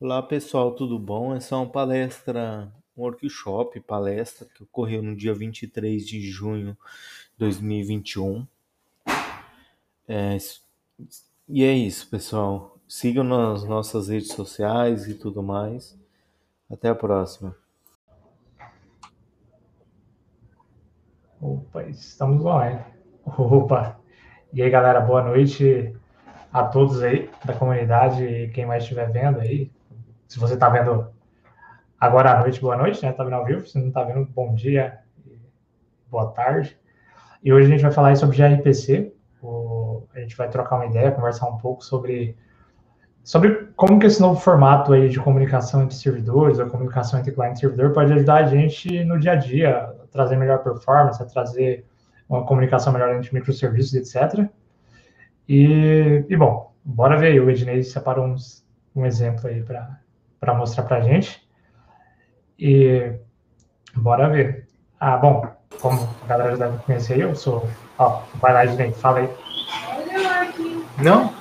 Olá pessoal, tudo bom? Essa é uma palestra, um workshop, palestra que ocorreu no dia 23 de junho de 2021. É, e é isso, pessoal. Sigam nas nossas redes sociais e tudo mais. Até a próxima. Opa, estamos online. Opa! E aí, galera, boa noite a todos aí da comunidade e quem mais estiver vendo aí. Se você está vendo agora à noite, boa noite, né? Está vendo ao vivo. Se não está vendo, bom dia, boa tarde. E hoje a gente vai falar sobre gRPC. O, a gente vai trocar uma ideia, conversar um pouco sobre sobre como que esse novo formato aí de comunicação entre servidores, a comunicação entre cliente e servidor pode ajudar a gente no dia a dia, a trazer melhor performance, a trazer uma comunicação melhor entre microserviços, etc. E, e bom, bora ver aí, o Ednei separou uns, um exemplo aí para mostrar para a gente. E bora ver. Ah, bom, como a galera já deve conhecer, eu sou. Ó, vai lá, Ednei, fala aí. Não?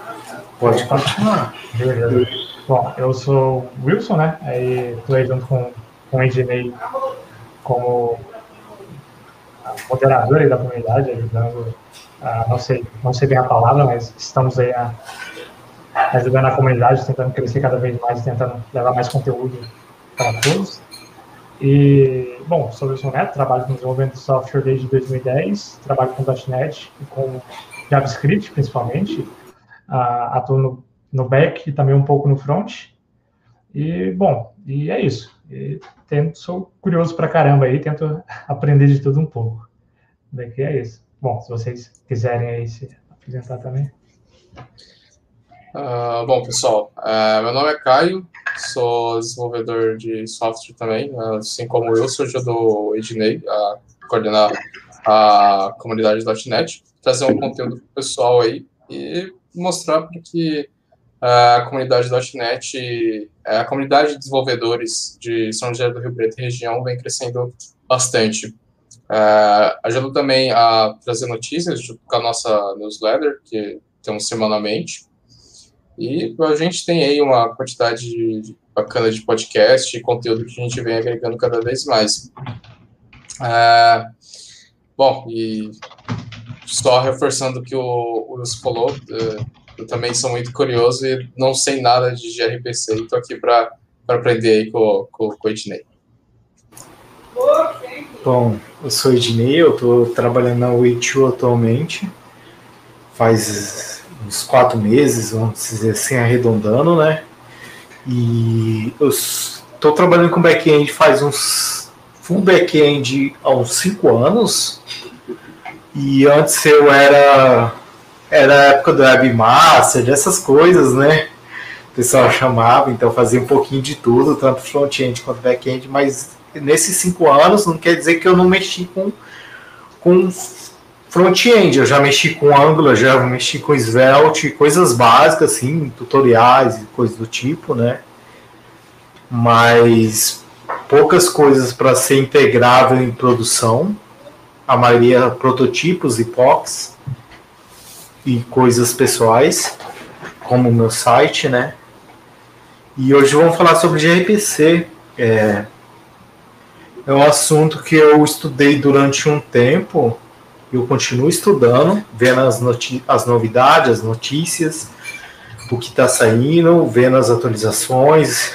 Pode continuar. Beleza. Bom, eu sou Wilson, né? Aí estou aí junto com, com o Ednei como moderador aí da comunidade, ajudando, a, não, sei, não sei bem a palavra, mas estamos aí a, ajudando a comunidade, tentando crescer cada vez mais, tentando levar mais conteúdo para todos. E, bom, sou Wilson Neto, trabalho com desenvolvimento de software desde 2010, trabalho com .NET e com JavaScript, principalmente. Uh, atuo no, no back e também um pouco no front. E, bom, e é isso. E tento, sou curioso pra caramba aí, tento aprender de tudo um pouco. Daqui é isso. Bom, se vocês quiserem aí se apresentar também. Uh, bom, pessoal, uh, meu nome é Caio, sou desenvolvedor de software também, assim como eu, sou do Ednei, a coordenar a comunidade .NET, trazer um conteúdo pessoal aí e mostrar para que a comunidade .NET, a comunidade de desenvolvedores de São José do Rio Preto e região vem crescendo bastante. Uh, ajuda também a trazer notícias com a nossa newsletter, que temos semanalmente. E a gente tem aí uma quantidade de, bacana de podcast e conteúdo que a gente vem agregando cada vez mais. Uh, bom, e só reforçando o que o, o Wilson falou, uh, eu também sou muito curioso e não sei nada de gRPC, estou aqui para aprender aí com, com, com o Ednei. Bom, eu sou o Ednei, eu estou trabalhando na Way2 atualmente, faz uns quatro meses, vamos dizer assim, arredondando, né? E eu estou trabalhando com back-end faz uns full back-end há uns cinco anos, e antes eu era era a época do webmaster, dessas coisas, né? O pessoal chamava, então fazia um pouquinho de tudo, tanto front-end quanto back-end, mas nesses cinco anos não quer dizer que eu não mexi com, com front-end, eu já mexi com Angular, já mexi com Svelte, coisas básicas, assim, tutoriais e coisas do tipo, né? Mas poucas coisas para ser integrável em produção, a maioria prototipos e POCs e coisas pessoais, como o meu site, né? E hoje vamos falar sobre gRPC. É, é um assunto que eu estudei durante um tempo, eu continuo estudando, vendo as, as novidades, as notícias, o que está saindo, vendo as atualizações,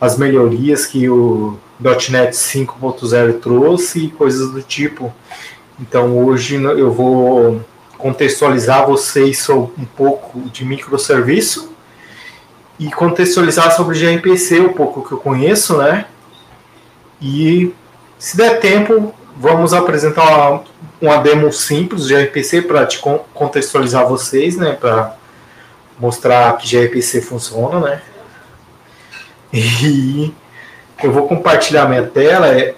as melhorias que o .NET 5.0 trouxe e coisas do tipo. Então hoje eu vou contextualizar vocês um pouco de microserviço e contextualizar sobre gRPC, um pouco que eu conheço, né? E se der tempo, vamos apresentar uma, demo simples de gRPC para te contextualizar vocês, né? Para mostrar que gRPC funciona, né? E eu vou compartilhar minha tela. É,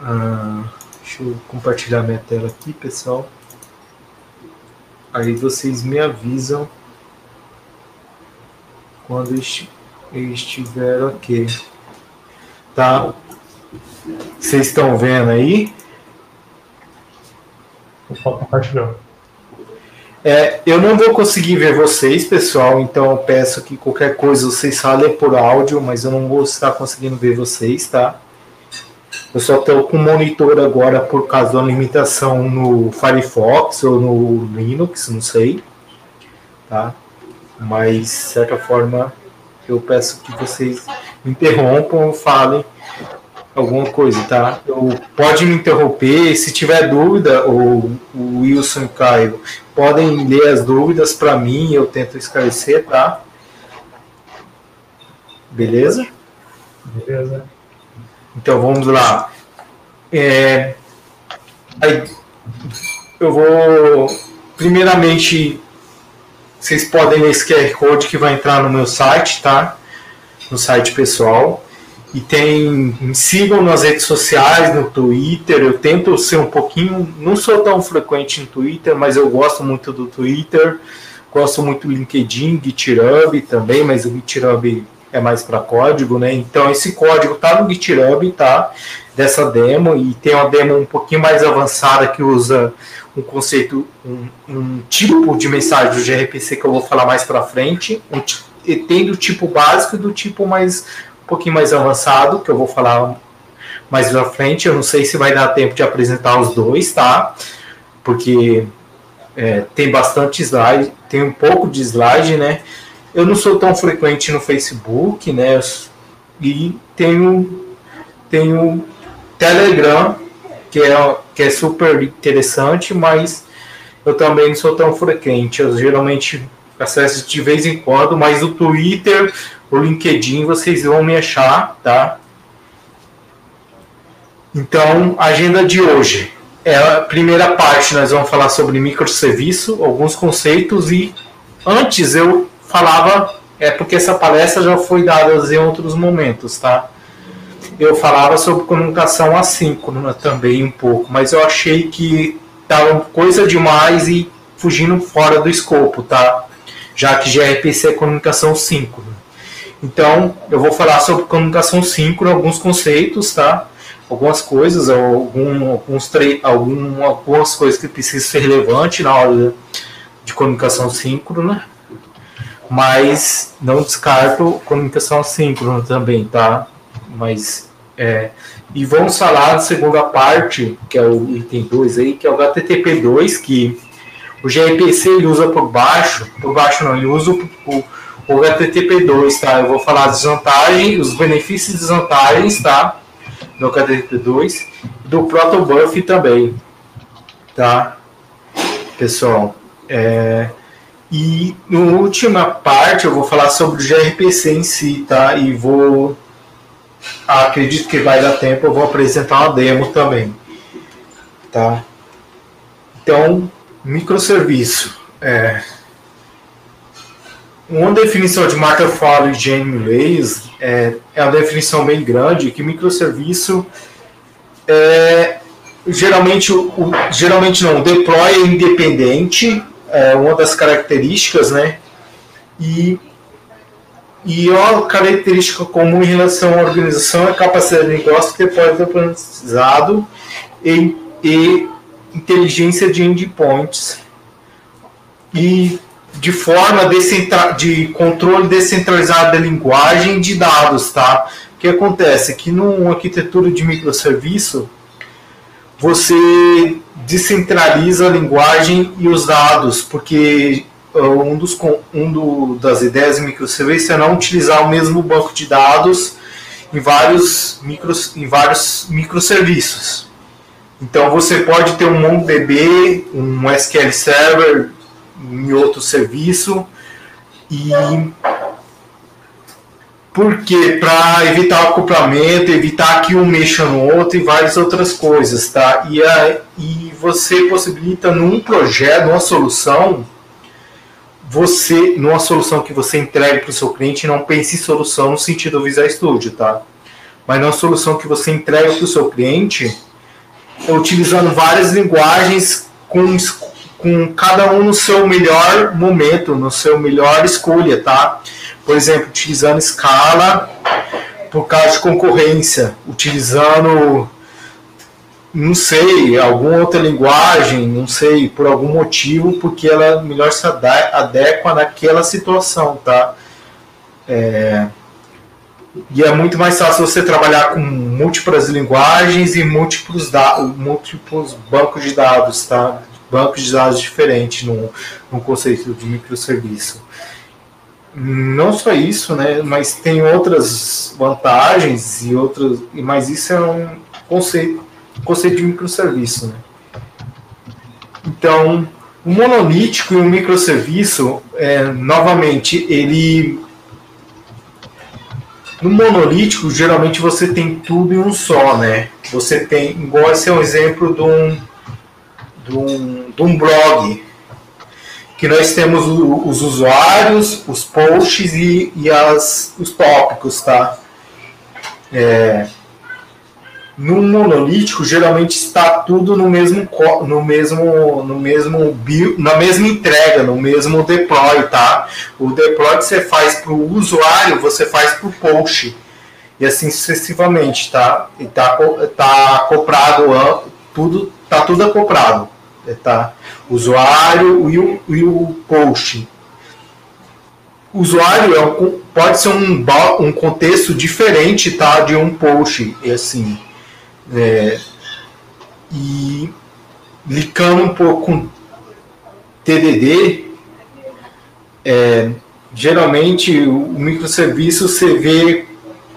ah, deixa eu compartilhar minha tela aqui, pessoal. Aí vocês me avisam quando estiver ok. Tá? Vocês estão vendo aí? É, eu não vou conseguir ver vocês, pessoal, então eu peço que qualquer coisa vocês falem por áudio, mas eu não vou estar conseguindo ver vocês, tá? Eu só estou com o monitor agora por causa da limitação no Firefox ou no Linux, não sei, tá? Mas, de certa forma, eu peço que vocês interrompam, falem alguma coisa, tá? Eu, pode me interromper, se tiver dúvida, o, o Wilson e Caio podem ler as dúvidas para mim, eu tento esclarecer, tá? Beleza? Beleza. Então vamos lá. É, aí, eu vou primeiramente vocês podem ler esse QR Code que vai entrar no meu site, tá? No site pessoal. E tem. Me sigam nas redes sociais, no Twitter. Eu tento ser um pouquinho. Não sou tão frequente no Twitter, mas eu gosto muito do Twitter. Gosto muito do LinkedIn, GitHub também, mas o GitHub é mais para código, né? Então esse código tá no GitHub, tá? Dessa demo, e tem uma demo um pouquinho mais avançada que usa um conceito, um, um tipo de mensagem do gRPC que eu vou falar mais para frente. Um, tem do tipo básico e do tipo mais pouquinho mais avançado, que eu vou falar mais pra frente. Eu não sei se vai dar tempo de apresentar os dois, tá? Porque é, tem bastante slide, tem um pouco de slide, né? Eu não sou tão frequente no Facebook, né? E tenho, tenho Telegram, que é, que é super interessante, mas eu também não sou tão frequente. Eu geralmente acesso de vez em quando, mas o Twitter o LinkedIn, vocês vão me achar, tá? Então, agenda de hoje. É a primeira parte, nós vamos falar sobre microserviço, alguns conceitos e antes eu falava, é porque essa palestra já foi dada em outros momentos, tá? Eu falava sobre comunicação assíncrona também um pouco, mas eu achei que tava coisa demais e fugindo fora do escopo, tá? Já que gRPC é comunicação síncrona. Então, eu vou falar sobre comunicação síncrona, alguns conceitos, tá? Algumas coisas, algum, alguns algum, algumas coisas que precisam ser relevantes na hora de comunicação síncrona, mas não descarto comunicação assíncrona também, tá? Mas, é, e vamos falar da segunda parte, que é o item 2 aí, que é o HTTP2, que o gRPC ele usa por baixo, por baixo não, ele usa por, o HTTP2, tá? Eu vou falar das vantagens, os benefícios e desvantagens, tá? Do HTTP2, do protobuf também, tá? Pessoal, é... e na última parte eu vou falar sobre o gRPC em si, tá? E vou, acredito que vai dar tempo, eu vou apresentar uma demo também, tá? Então, microserviço, é uma definição de Fowler e Jane Millais é, é uma definição bem grande, que microserviço é, geralmente, o, geralmente não, deploy é independente, é uma das características, né? E, e uma característica comum em relação à organização é a capacidade de negócio que deploy automatizado e, e inteligência de endpoints. E de forma de controle descentralizado da linguagem de dados, tá? O que acontece? Que numa arquitetura de microserviço, você descentraliza a linguagem e os dados, porque uh, um, dos, um do, das ideias de microserviço é não utilizar o mesmo banco de dados em vários, micros, em vários microserviços. Então você pode ter um MongoDB, um SQL Server, em outro serviço e porque para evitar o acoplamento, evitar que um mexa no outro e várias outras coisas, tá? E, a, e você possibilita num projeto, numa solução, você, numa solução que você entrega para o seu cliente, não pense em solução no sentido Visual Studio, tá? Mas numa solução que você entrega para o seu cliente, utilizando várias linguagens com com cada um no seu melhor momento, no seu melhor escolha, tá? Por exemplo, utilizando escala por causa de concorrência, utilizando não sei, alguma outra linguagem, não sei, por algum motivo, porque ela melhor se adequa naquela situação, tá? É, e é muito mais fácil você trabalhar com múltiplas linguagens e múltiplos, múltiplos bancos de dados, tá? Bancos de dados diferentes no, no conceito de microserviço. Não só isso, né? Mas tem outras vantagens e outras, mas isso é um conceito, conceito de microserviço, né? Então, o monolítico e o microserviço, é, novamente, ele no monolítico, geralmente você tem tudo em um só, né? Você tem, igual esse é um exemplo de um, de um, de um blog, que nós temos os usuários, os posts e, e as, os tópicos, tá? É, no monolítico geralmente está tudo no mesmo no mesmo no mesmo bio, na mesma entrega no mesmo deploy tá? O deploy que você faz para o usuário você faz para o post. E assim sucessivamente tá? E tá tá acoplado tudo tá tudo acoplado tá. Usuário e o, e o post. Usuário é um, pode ser um, um contexto diferente tá de um post e assim é, e linkando um pouco com TDD, é, geralmente o microserviço você vê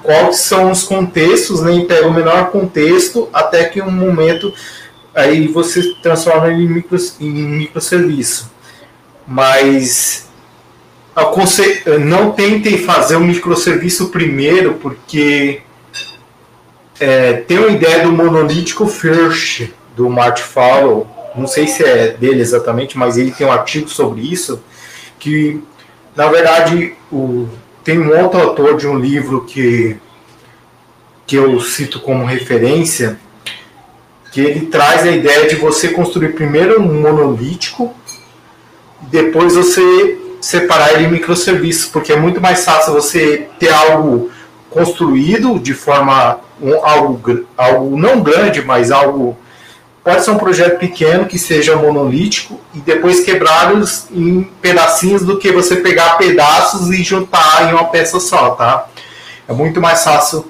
quais são os contextos, né, e pega o menor contexto até que um momento aí você transforma em, micro, em microserviço. Mas não tentem fazer o microserviço primeiro, porque é, tem uma ideia do monolítico first do Mark Fowler, não sei se é dele exatamente, mas ele tem um artigo sobre isso, que na verdade o, tem um outro autor de um livro que, que eu cito como referência, que ele traz a ideia de você construir primeiro um monolítico, depois você separar ele em microserviços, porque é muito mais fácil você ter algo construído de forma um, algo, algo não grande, mas algo pode ser um projeto pequeno que seja monolítico e depois quebrados em pedacinhos do que você pegar pedaços e juntar em uma peça só, tá? É muito mais fácil,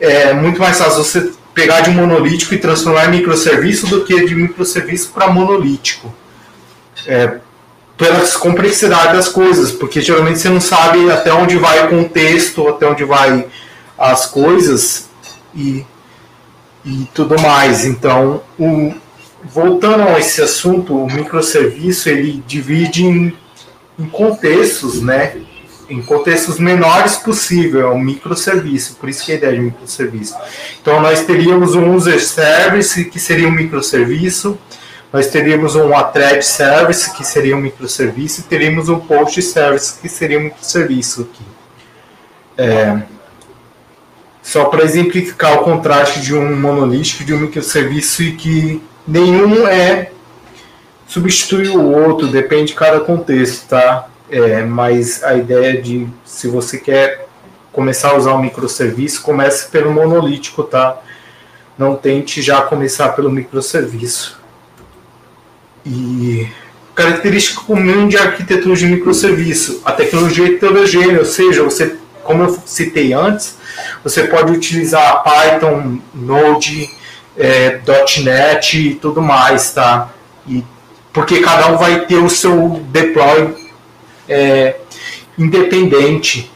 é muito mais fácil você pegar de um monolítico e transformar em microserviço do que de microserviço para monolítico. É, pela complexidade das coisas, porque geralmente você não sabe até onde vai o contexto, até onde vai as coisas, e, e tudo mais. Então, o, voltando a esse assunto, o microserviço ele divide em, em contextos, né? Em contextos menores possível, é um microserviço, por isso que a ideia de microserviço. Então, nós teríamos um user service, que seria um microserviço, nós teríamos um thread service, que seria um microserviço, e teríamos um post service, que seria um microserviço aqui. É, só para exemplificar o contraste de um monolítico de um microserviço e que nenhum é substitui o outro, depende de cada contexto, tá? É, mas a ideia de se você quer começar a usar um microserviço, comece pelo monolítico, tá? Não tente já começar pelo microserviço. E característica comum de arquitetura de microserviço, a tecnologia heterogênea, ou seja, você, como eu citei antes, você pode utilizar Python, Node, é, .NET e tudo mais, tá? E, porque cada um vai ter o seu deploy é, independente.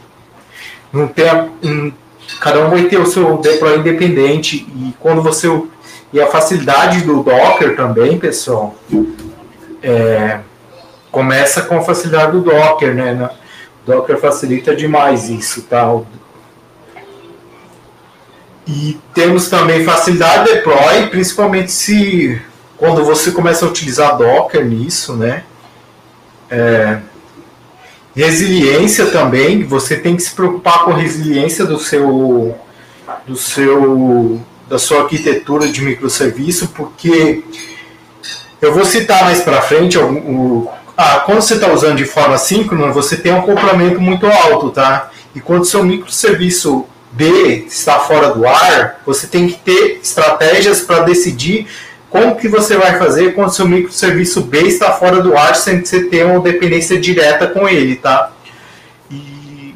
Não tem um, cada um vai ter o seu deploy independente e quando você e a facilidade do Docker também, pessoal, é, começa com a facilidade do Docker, né? Docker facilita demais isso, tá? E temos também facilidade de deploy, principalmente se quando você começa a utilizar Docker nisso, né? É, resiliência também, você tem que se preocupar com a resiliência do seu do seu da sua arquitetura de microserviço, porque eu vou citar mais para frente o, o ah, quando você está usando de forma síncrona, você tem um acoplamento muito alto, tá? E quando seu microserviço B está fora do ar, você tem que ter estratégias para decidir como que você vai fazer quando seu microserviço B está fora do ar sem que você tenha uma dependência direta com ele, tá? E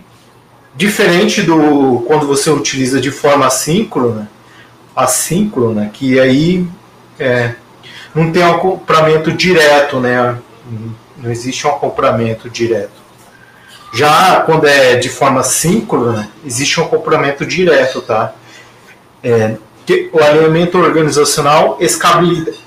diferente do quando você utiliza de forma assíncrona, assíncrona, que aí é, não tem um acoplamento direto, né? Não existe um acoplamento direto. Já quando é de forma síncrona, existe um acoplamento direto, tá? É, o alinhamento organizacional,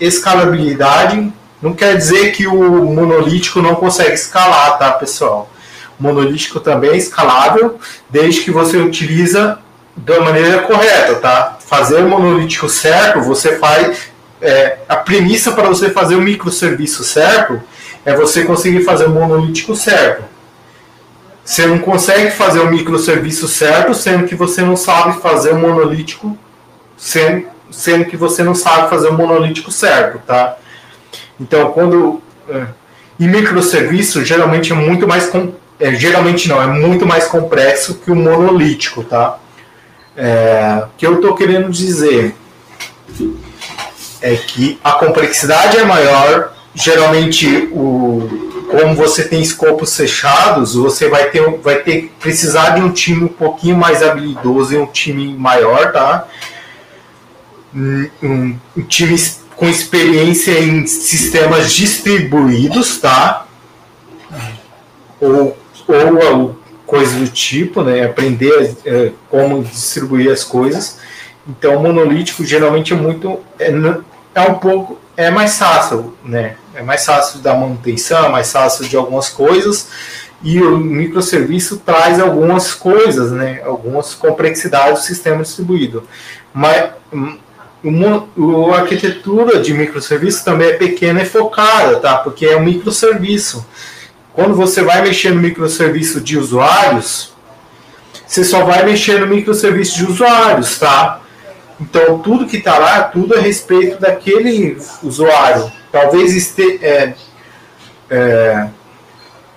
escalabilidade, não quer dizer que o monolítico não consegue escalar, tá, pessoal? O monolítico também é escalável, desde que você utiliza da maneira correta, tá? Fazer o monolítico certo, você faz. É, a premissa para você fazer o microserviço certo é você conseguir fazer o monolítico certo. Você não consegue fazer o microserviço certo, sendo que você não sabe fazer o monolítico, sendo, sendo que você não sabe fazer o monolítico certo, tá? Então, quando é, em microserviço geralmente é muito mais com, é, geralmente não é muito mais complexo que o monolítico, tá? É, o que eu estou querendo dizer é que a complexidade é maior, geralmente o como você tem escopos fechados, você vai ter, vai ter precisar de um time um pouquinho mais habilidoso e um time maior, tá? Um, um time com experiência em sistemas distribuídos, tá? Ou, ou coisa do tipo, né? Aprender é, como distribuir as coisas. Então, monolítico geralmente é muito é, é um pouco é mais fácil, né? É mais fácil da manutenção, mais fácil de algumas coisas e o microserviço traz algumas coisas, né? Algumas complexidades do sistema distribuído. Mas uma, a arquitetura de microserviço também é pequena e focada, tá? Porque é um microserviço. Quando você vai mexer no microserviço de usuários, você só vai mexer no microserviço de usuários, tá? Então, tudo que está lá, tudo a respeito daquele usuário. Talvez este, é, é,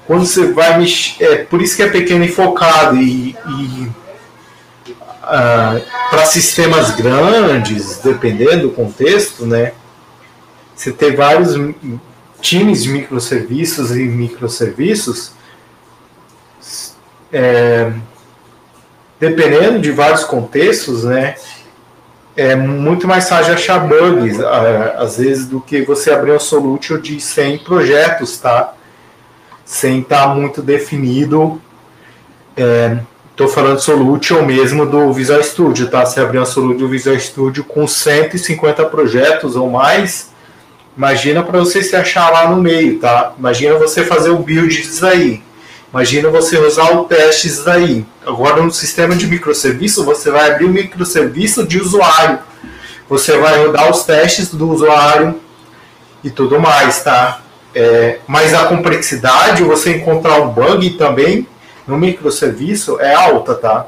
quando você vai mexer, é, por isso que é pequeno e focado e, e ah, para sistemas grandes, dependendo do contexto, né? Você tem vários times de microserviços e microserviços, é, dependendo de vários contextos, né? é muito mais fácil achar bugs, às vezes, do que você abrir um solution de 100 projetos, tá? Sem estar tá muito definido. Estou falando solution mesmo do Visual Studio, tá? Se abrir um solution do Visual Studio com 150 projetos ou mais, imagina para você se achar lá no meio, tá? Imagina você fazer o build disso aí. Imagina você usar o testes daí. Agora no sistema de microserviço, você vai abrir o microserviço de usuário. Você vai rodar os testes do usuário e tudo mais, tá? É, mas a complexidade, você encontrar um bug também no microserviço é alta, tá?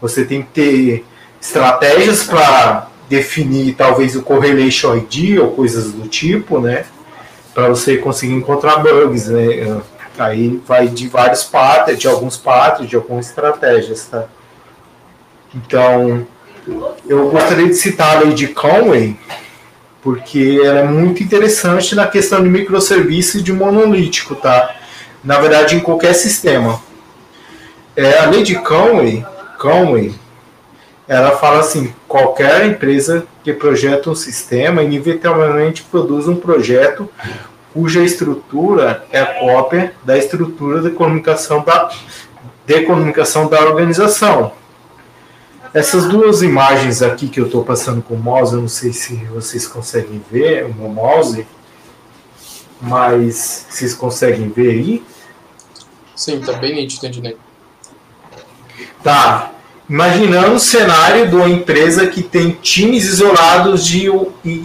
Você tem que ter estratégias para definir talvez o correlation ID ou coisas do tipo, né? Para você conseguir encontrar bugs, né? Aí vai de vários patos, de alguns patos, de algumas estratégias, tá? Então, eu gostaria de citar a lei de Conway, porque ela é muito interessante na questão de microserviço e de monolítico, tá? Na verdade, em qualquer sistema. É, a lei de Conway, Conway, ela fala assim, qualquer empresa que projeta um sistema inevitavelmente produz um projeto cuja estrutura é cópia da estrutura de comunicação da, de comunicação da organização. Essas duas imagens aqui que eu estou passando com o mouse, eu não sei se vocês conseguem ver o meu mouse, mas vocês conseguem ver aí? Sim, tá bem nítido, entendi. Tá. Imaginando o cenário de uma empresa que tem times isolados de,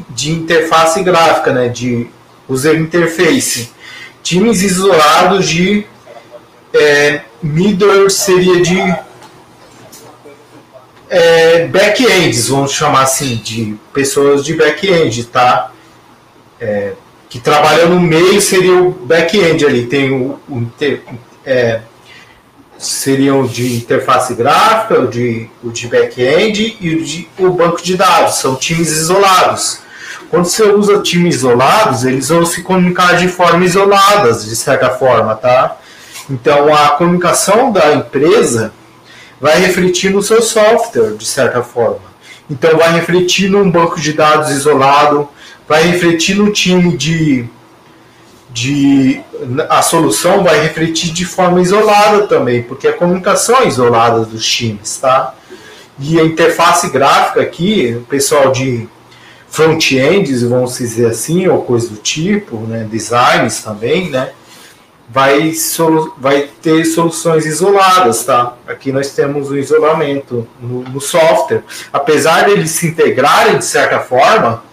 de interface gráfica, né, de user interface. Times isolados de é, middleware seria de é, back-ends, vamos chamar assim, de pessoas de back-end, tá? É, que trabalham no meio seria o back-end ali, tem o, o é, seriam de interface gráfica, o de, o de back-end e o, de, o banco de dados. São times isolados. Quando você usa times isolados, eles vão se comunicar de forma isolada, de certa forma, tá? Então a comunicação da empresa vai refletir no seu software, de certa forma. Então vai refletir num banco de dados isolado, vai refletir no time de de a solução vai refletir de forma isolada também, porque a comunicação é isolada dos times, tá? E a interface gráfica aqui, o pessoal de front-ends, vamos dizer assim, ou coisa do tipo, né, designs também, né, vai, vai ter soluções isoladas, tá? Aqui nós temos o isolamento no, no software. Apesar de eles se integrarem de certa forma,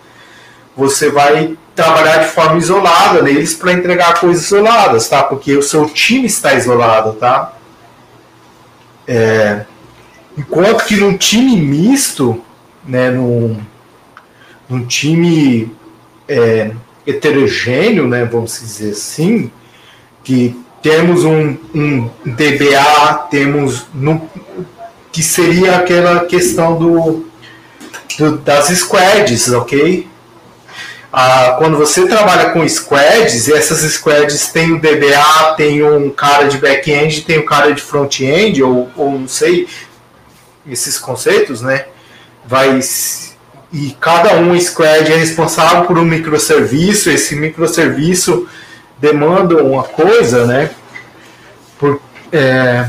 você vai trabalhar de forma isolada neles para entregar coisas isoladas, tá? Porque o seu time está isolado, tá? É, enquanto que num time misto, né, num, num time é, heterogêneo, né, vamos dizer assim, que temos um, um DBA, temos no, que seria aquela questão do, do das squads, ok? Ah, quando você trabalha com squads, e essas squads tem o DBA, tem um cara de back-end, tem um cara de front-end, ou, ou não sei, esses conceitos, né? Vai e cada um squad é responsável por um microserviço, esse microserviço demanda uma coisa, né? Por, é,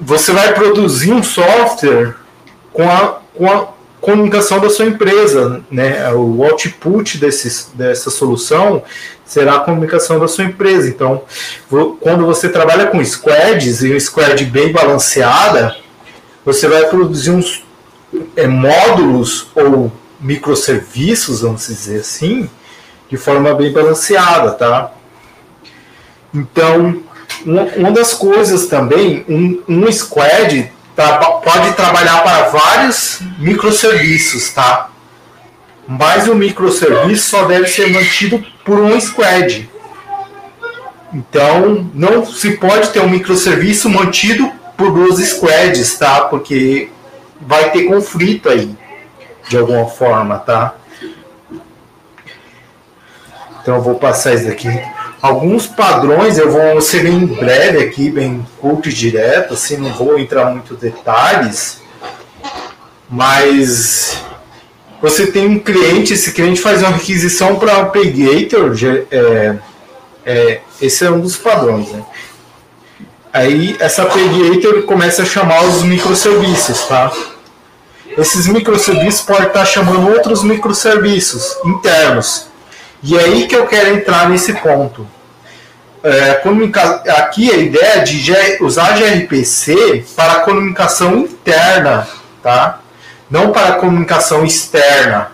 você vai produzir um software com a, com a comunicação da sua empresa, né? O output desse, dessa solução será a comunicação da sua empresa. Então, quando você trabalha com squads e um squad bem balanceada, você vai produzir uns é, módulos ou microserviços, vamos dizer assim, de forma bem balanceada, tá? Então, uma, uma das coisas também, um, um squad tá, pode trabalhar para vários microserviços, tá? Mas o microserviço só deve ser mantido por um squad. Então, não se pode ter um microserviço mantido por duas squads, tá? Porque vai ter conflito aí, de alguma forma, tá? Então, eu vou passar isso daqui. Alguns padrões eu vou ser bem breve aqui, bem curto e direto, assim, não vou entrar muito detalhes, mas você tem um cliente, esse cliente faz uma requisição para o Paygator, é, é, esse é um dos padrões, né? Aí essa Paygator começa a chamar os microserviços, tá? Esses microserviços podem estar chamando outros microserviços internos. E é aí que eu quero entrar nesse ponto é, aqui a ideia de usar gRPC para comunicação interna, tá? Não para comunicação externa.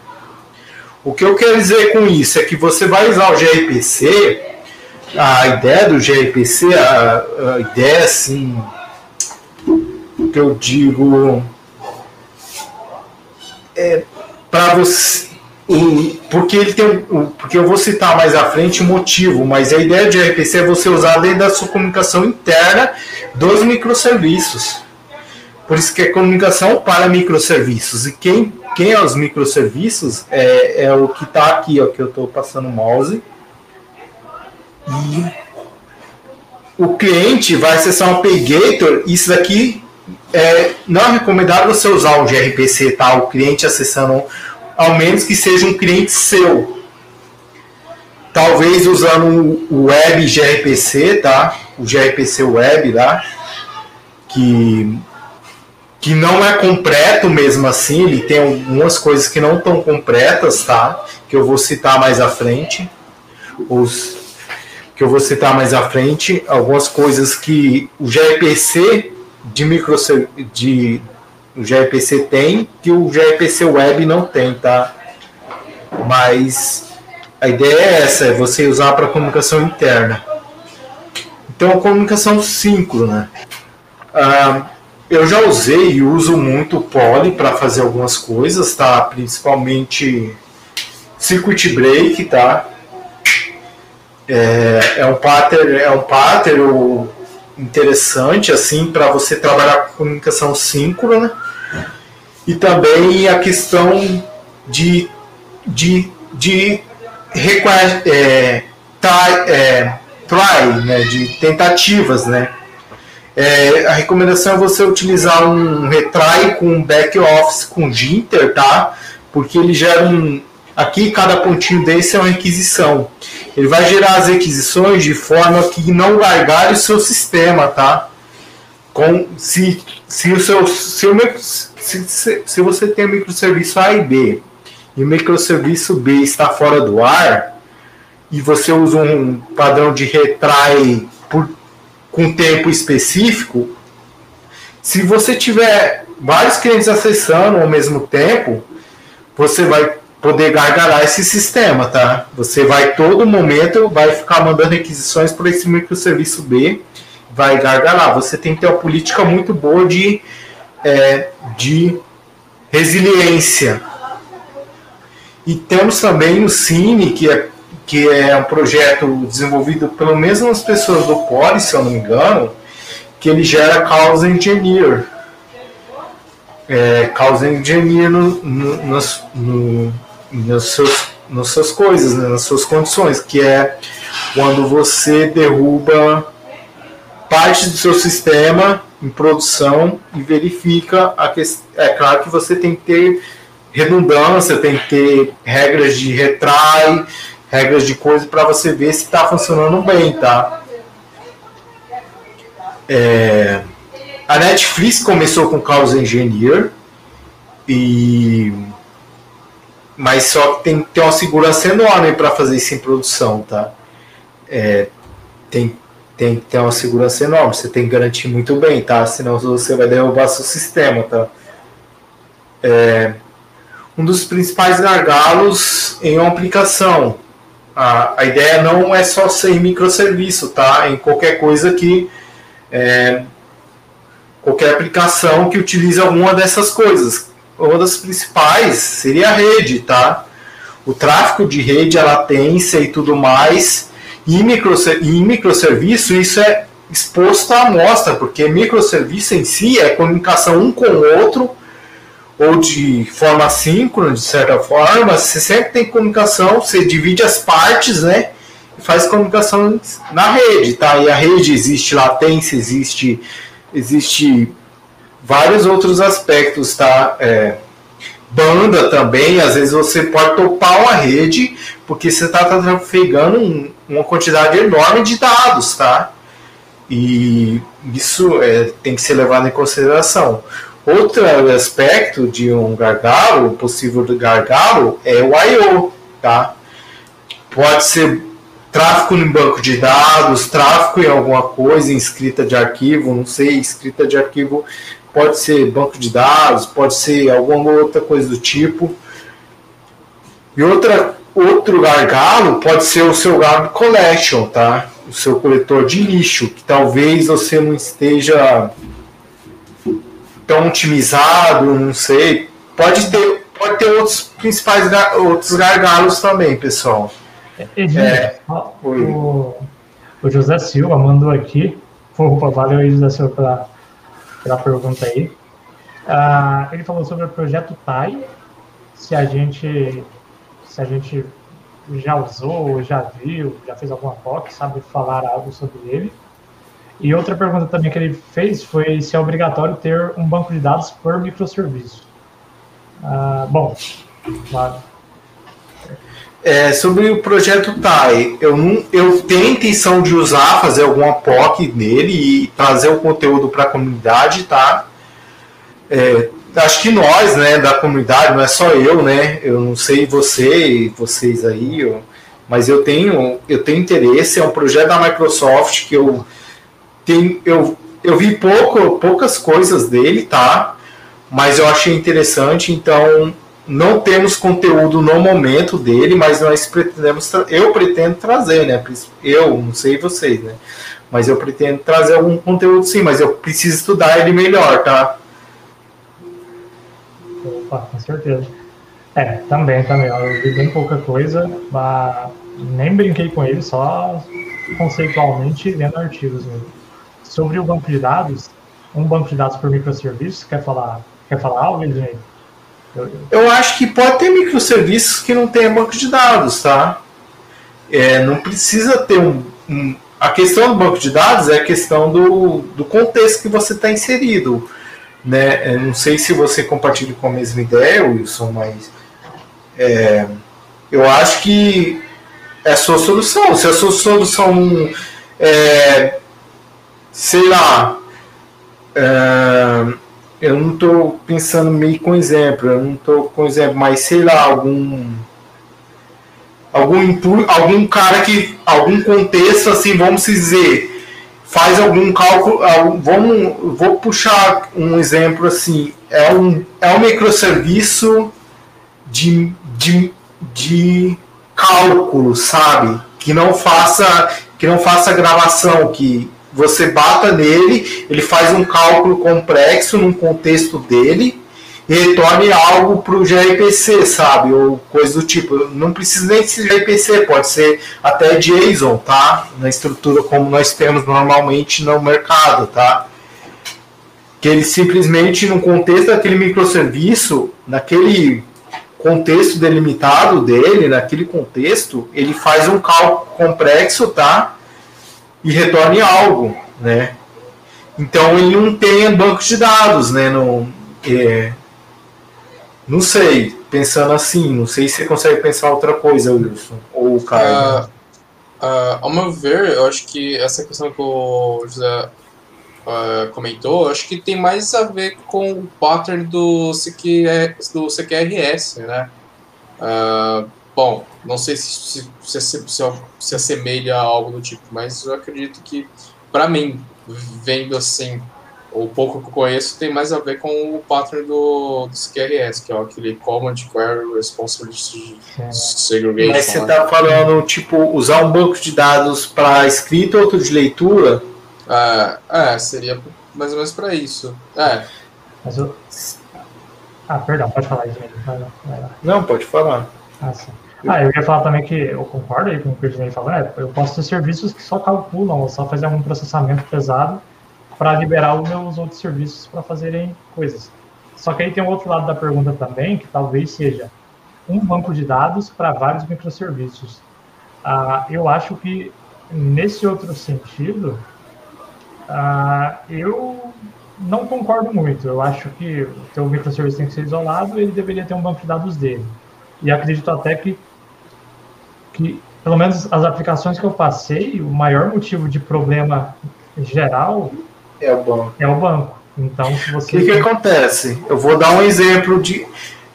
O que eu quero dizer com isso é que você vai usar o gRPC, a ideia do gRPC, a, a ideia assim, que eu digo é para você porque ele tem porque eu vou citar mais à frente o motivo, mas a ideia de RPC é você usar dentro da sua comunicação interna dos microserviços. Por isso que é comunicação para microserviços. E quem, quem é os microserviços é, é o que está aqui, ó, que eu estou passando o mouse. E o cliente vai acessar um Paygator. Isso daqui é, não é recomendado você usar o gRPC, tá? O cliente acessando ao menos que seja um cliente seu. Talvez usando o web gRPC, tá? O gRPC web lá, que que não é completo mesmo assim, ele tem algumas coisas que não estão completas, tá? Que eu vou citar mais à frente. Os que eu vou citar mais à frente, algumas coisas que o gRPC de micro de o gRPC tem que o gRPC Web não tem, tá? Mas a ideia é essa, é você usar para comunicação interna. Então, a comunicação síncrona. Ah, eu já usei e uso muito o Poly para fazer algumas coisas, tá? Principalmente circuit break, tá? É, é um pattern, é um pattern interessante assim para você trabalhar com comunicação síncrona e também a questão de de, de é, try, é, try né, de tentativas, né? É, a recomendação é você utilizar um retry com back office com Jinter, tá? Porque ele gera um. Aqui, cada pontinho desse é uma requisição. Ele vai gerar as requisições de forma que não gargale o seu sistema, tá? Com, se, se, o seu, se, o, se, se, se você tem o microserviço A e B e o microserviço B está fora do ar e você usa um padrão de retry por com tempo específico, se você tiver vários clientes acessando ao mesmo tempo, você vai poder gargalar esse sistema, tá? Você vai todo momento vai ficar mandando requisições para esse microserviço B, vai gargalar. Você tem que ter uma política muito boa de, é, de resiliência. E temos também o Cine, que é que é um projeto desenvolvido pelo mesmas pessoas do Polis, se eu não me engano, que ele gera causa engineer. É, engineer no, no, no, nos seus, nas suas coisas, né, nas suas condições, que é quando você derruba parte do seu sistema em produção e verifica a questão. É claro que você tem que ter redundância, tem que ter regras de retrai, regras de coisa para você ver se está funcionando bem, tá? É, a Netflix começou com Chaos Engineer e mas só que tem que ter uma segurança enorme para fazer isso em produção, tá? É, tem, tem que ter uma segurança enorme, você tem que garantir muito bem, tá? Senão você vai derrubar seu sistema, tá? É, um dos principais gargalos em uma aplicação a, a ideia não é só ser microserviço, tá? Em qualquer coisa que. É, qualquer aplicação que utilize alguma dessas coisas. Uma das principais seria a rede, tá? O tráfego de rede, a latência e tudo mais. E em microserviço, isso é exposto à amostra, porque microserviço em si é comunicação um com o outro ou de forma síncrona, de certa forma, você sempre tem comunicação, você divide as partes, né? E faz comunicação na rede, tá? E a rede existe latência, existe, existe vários outros aspectos, tá? É, banda também, às vezes você pode topar uma rede, porque você está trafegando um, uma quantidade enorme de dados, tá? E isso é, tem que ser levado em consideração. Outro aspecto de um gargalo, possível gargalo, é o I/O, tá? Pode ser tráfego em banco de dados, tráfego em alguma coisa, em escrita de arquivo, não sei, escrita de arquivo pode ser banco de dados, pode ser alguma outra coisa do tipo. E outra, outro gargalo pode ser o seu garbage collection, tá? O seu coletor de lixo, que talvez você não esteja tão otimizado, não sei. Pode ter, pode ter outros principais outros gargalos também, pessoal. é, o, o, José Silva mandou aqui. Opa, valeu aí, José Silva, pela, pela pergunta aí. Ah, ele falou sobre o projeto TAI, se a gente se a gente já usou, já viu, já fez alguma POC, sabe falar algo sobre ele. E outra pergunta também que ele fez foi se é obrigatório ter um banco de dados por microserviço. Ah, bom, claro. É, sobre o projeto TAI, eu, eu tenho a intenção de usar, fazer alguma POC nele e trazer o conteúdo para a comunidade, tá? É, acho que nós, né, da comunidade, não é só eu, né? Eu não sei você e vocês aí, eu, mas eu tenho, eu tenho interesse, é um projeto da Microsoft que eu tem, eu, eu vi pouco, poucas coisas dele, tá? Mas eu achei interessante, então não temos conteúdo no momento dele, mas nós pretendemos, eu pretendo trazer, né? Eu, não sei vocês, né? Mas eu pretendo trazer algum conteúdo sim, mas eu preciso estudar ele melhor, tá? Opa, com certeza. É, também, também. Eu vi bem pouca coisa, mas nem brinquei com ele, só conceitualmente lendo artigos mesmo sobre o banco de dados, um banco de dados por microserviços, quer falar, quer falar algo, Ednei? Eu, acho que pode ter microserviços que não tenham banco de dados, tá? É, não precisa ter um, um, A questão do banco de dados é a questão do, do contexto que você está inserido. Né? Eu não sei se você compartilha com a mesma ideia, Wilson, mas é, eu acho que é a sua solução. Se a sua solução é, sei lá, é, eu não estou pensando meio com exemplo, eu não estou com exemplo, mas sei lá, algum algum algum cara que algum contexto assim, vamos dizer, faz algum cálculo, vamos, vou puxar um exemplo assim, é um é um microserviço de, de, de cálculo, sabe? Que não faça que não faça gravação, que você bata nele, ele faz um cálculo complexo num contexto dele e retorne algo para o gRPC, sabe? Ou coisa do tipo. Não precisa nem ser gRPC, pode ser até JSON, tá? Na estrutura como nós temos normalmente no mercado, tá? Que ele simplesmente, no contexto daquele microserviço, naquele contexto delimitado dele, naquele contexto, ele faz um cálculo complexo, tá? E retorne algo, né? Então ele não tem banco de dados, né? Não, é, não sei, pensando assim, não sei se você consegue pensar outra coisa, Wilson, ou o Caio. Uh, uh, ao meu ver, eu acho que essa questão que o José uh, comentou, acho que tem mais a ver com o pattern do, CQ, do CQRS, né? Uh, bom, não sei se se, se, se, se assemelha a algo do tipo, mas eu acredito que, para mim, vendo assim, o pouco que eu conheço, tem mais a ver com o pattern do, do CQRS, que é aquele Command Query Responsibility Segregation. Mas você está falando, tipo, usar um banco de dados para escrita ou outro de leitura? É, é, seria mais ou menos para isso. É. Mas eu... Ah, perdão, pode falar isso Não, pode falar. Ah, sim. Ah, eu ia falar também que eu concordo aí com o que o Disney falou, é, eu posso ter serviços que só calculam, ou só fazer algum processamento pesado para liberar os meus outros serviços para fazerem coisas. Só que aí tem um outro lado da pergunta também, que talvez seja um banco de dados para vários microserviços. Ah, eu acho que nesse outro sentido, Uh, eu não concordo muito. Eu acho que o teu microserviço tem que ser isolado ele deveria ter um banco de dados dele. E acredito até que, que, pelo menos as aplicações que eu passei, o maior motivo de problema geral é o banco. É o banco. Então, se você. O que, que acontece? Eu vou dar um exemplo de.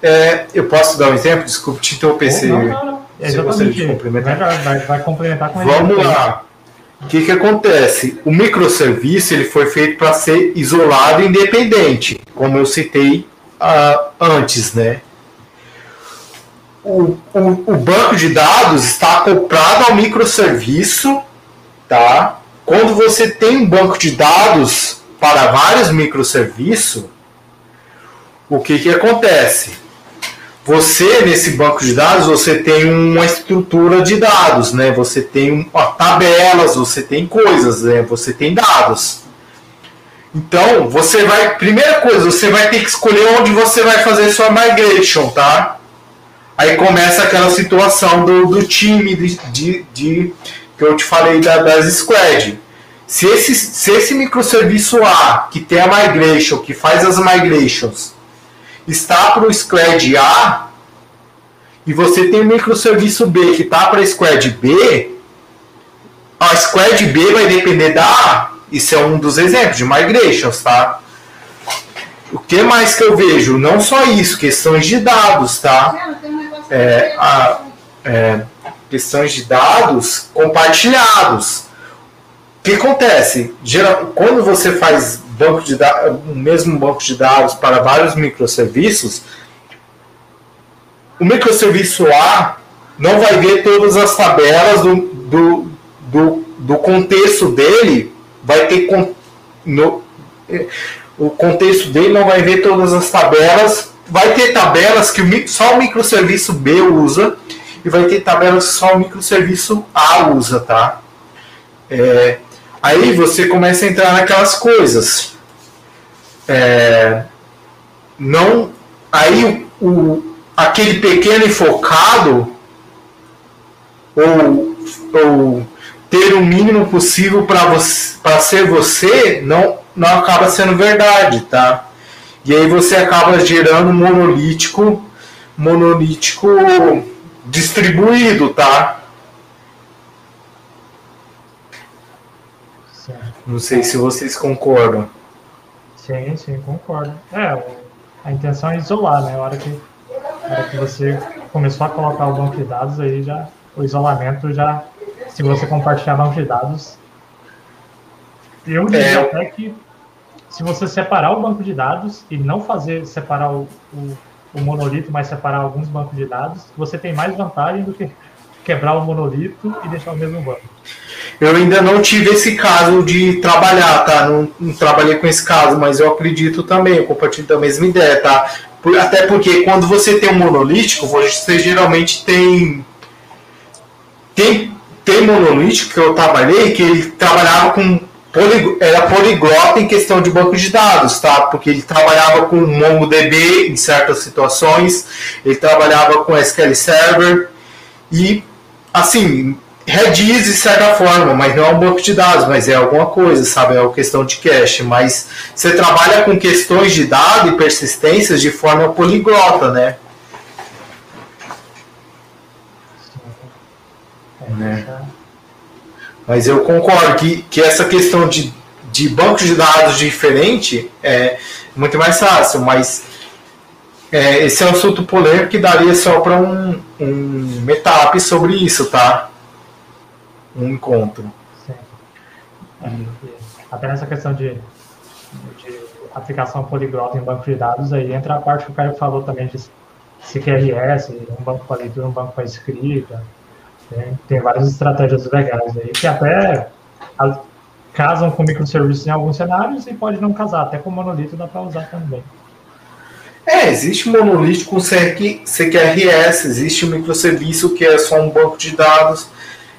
É, eu posso dar um exemplo? Desculpe te interromper Não, não, não. É se você complementar. Vai, vai, vai complementar com Vamos lá. O que, que acontece? O microserviço ele foi feito para ser isolado e independente, como eu citei uh, antes, né? O, o, o, banco de dados está acoplado ao microserviço, tá? Quando você tem um banco de dados para vários microserviços, o que, que acontece? você nesse banco de dados você tem uma estrutura de dados, né? Você tem ó, tabelas, você tem coisas, né? Você tem dados. Então você vai, primeira coisa, você vai ter que escolher onde você vai fazer sua migration, tá? Aí começa aquela situação do, do time de, de, de que eu te falei da, das squad. Se esse, se esse microserviço A que tem a migration, que faz as migrations, está para o squad A e você tem o microserviço B que está para a squad B, a squad B vai depender da A. Isso é um dos exemplos de migrations, tá? O que mais que eu vejo? Não só isso, questões de dados, tá? É, a, é, questões de dados compartilhados. O que acontece? Geral, quando você faz banco de o mesmo banco de dados para vários microserviços, o microserviço A não vai ver todas as tabelas do, do, do, do contexto dele, vai ter no, o contexto dele não vai ver todas as tabelas, vai ter tabelas que só o microserviço B usa e vai ter tabelas que só o microserviço A usa, tá? É, Aí você começa a entrar naquelas coisas. É, não, aí o, o, aquele pequeno e focado ou, ou ter o mínimo possível para ser você não, não acaba sendo verdade, tá? E aí você acaba gerando monolítico, monolítico distribuído, tá? Não sei se vocês concordam. Sim, sim, concordo. É, a intenção é isolar, né? A hora que, a hora que você começou a colocar o banco de dados, aí já o isolamento já. Se você compartilhar banco de dados, eu diria é. até que se você separar o banco de dados e não fazer separar o, o, o monolito, mas separar alguns bancos de dados, você tem mais vantagem do que quebrar o monolito e deixar o mesmo banco. Eu ainda não tive esse caso de trabalhar, tá? Não, não trabalhei com esse caso, mas eu acredito também, eu compartilho da mesma ideia, tá? Até porque quando você tem um monolítico, você geralmente tem. Tem, tem monolítico que eu trabalhei que ele trabalhava com. Era poliglota em questão de banco de dados, tá? Porque ele trabalhava com MongoDB em certas situações, ele trabalhava com SQL Server e, assim, Redis de certa forma, mas não é um banco de dados, mas é alguma coisa, sabe? É uma questão de cache. Mas você trabalha com questões de dado e persistências de forma poliglota, né? né? Mas eu concordo que, que essa questão de, de bancos de dados diferente é muito mais fácil, mas é, esse é um assunto polêmico que daria só para um, um meetup sobre isso, tá? um encontro. Sim. É, até nessa questão de, de, aplicação poliglota em banco de dados, aí entra a parte que o Caio falou também de CQRS, um banco para leitura, um banco para escrita. Tem, tem várias estratégias legais aí, que até casam com microserviços em alguns cenários e pode não casar, até com monolito dá para usar também. É, existe monolito com CQRS, existe um microserviço que é só um banco de dados,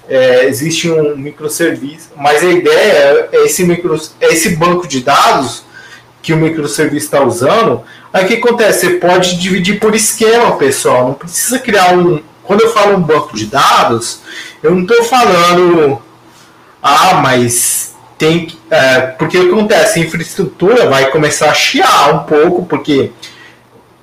é, existe um microserviço, mas a ideia é esse, micro, é esse banco de dados que o microserviço está usando. Aí o que acontece? Você pode dividir por esquema, pessoal. Não precisa criar um. Quando eu falo um banco de dados, eu não estou falando. Ah, mas tem que. É, porque o que acontece? A infraestrutura vai começar a chiar um pouco, porque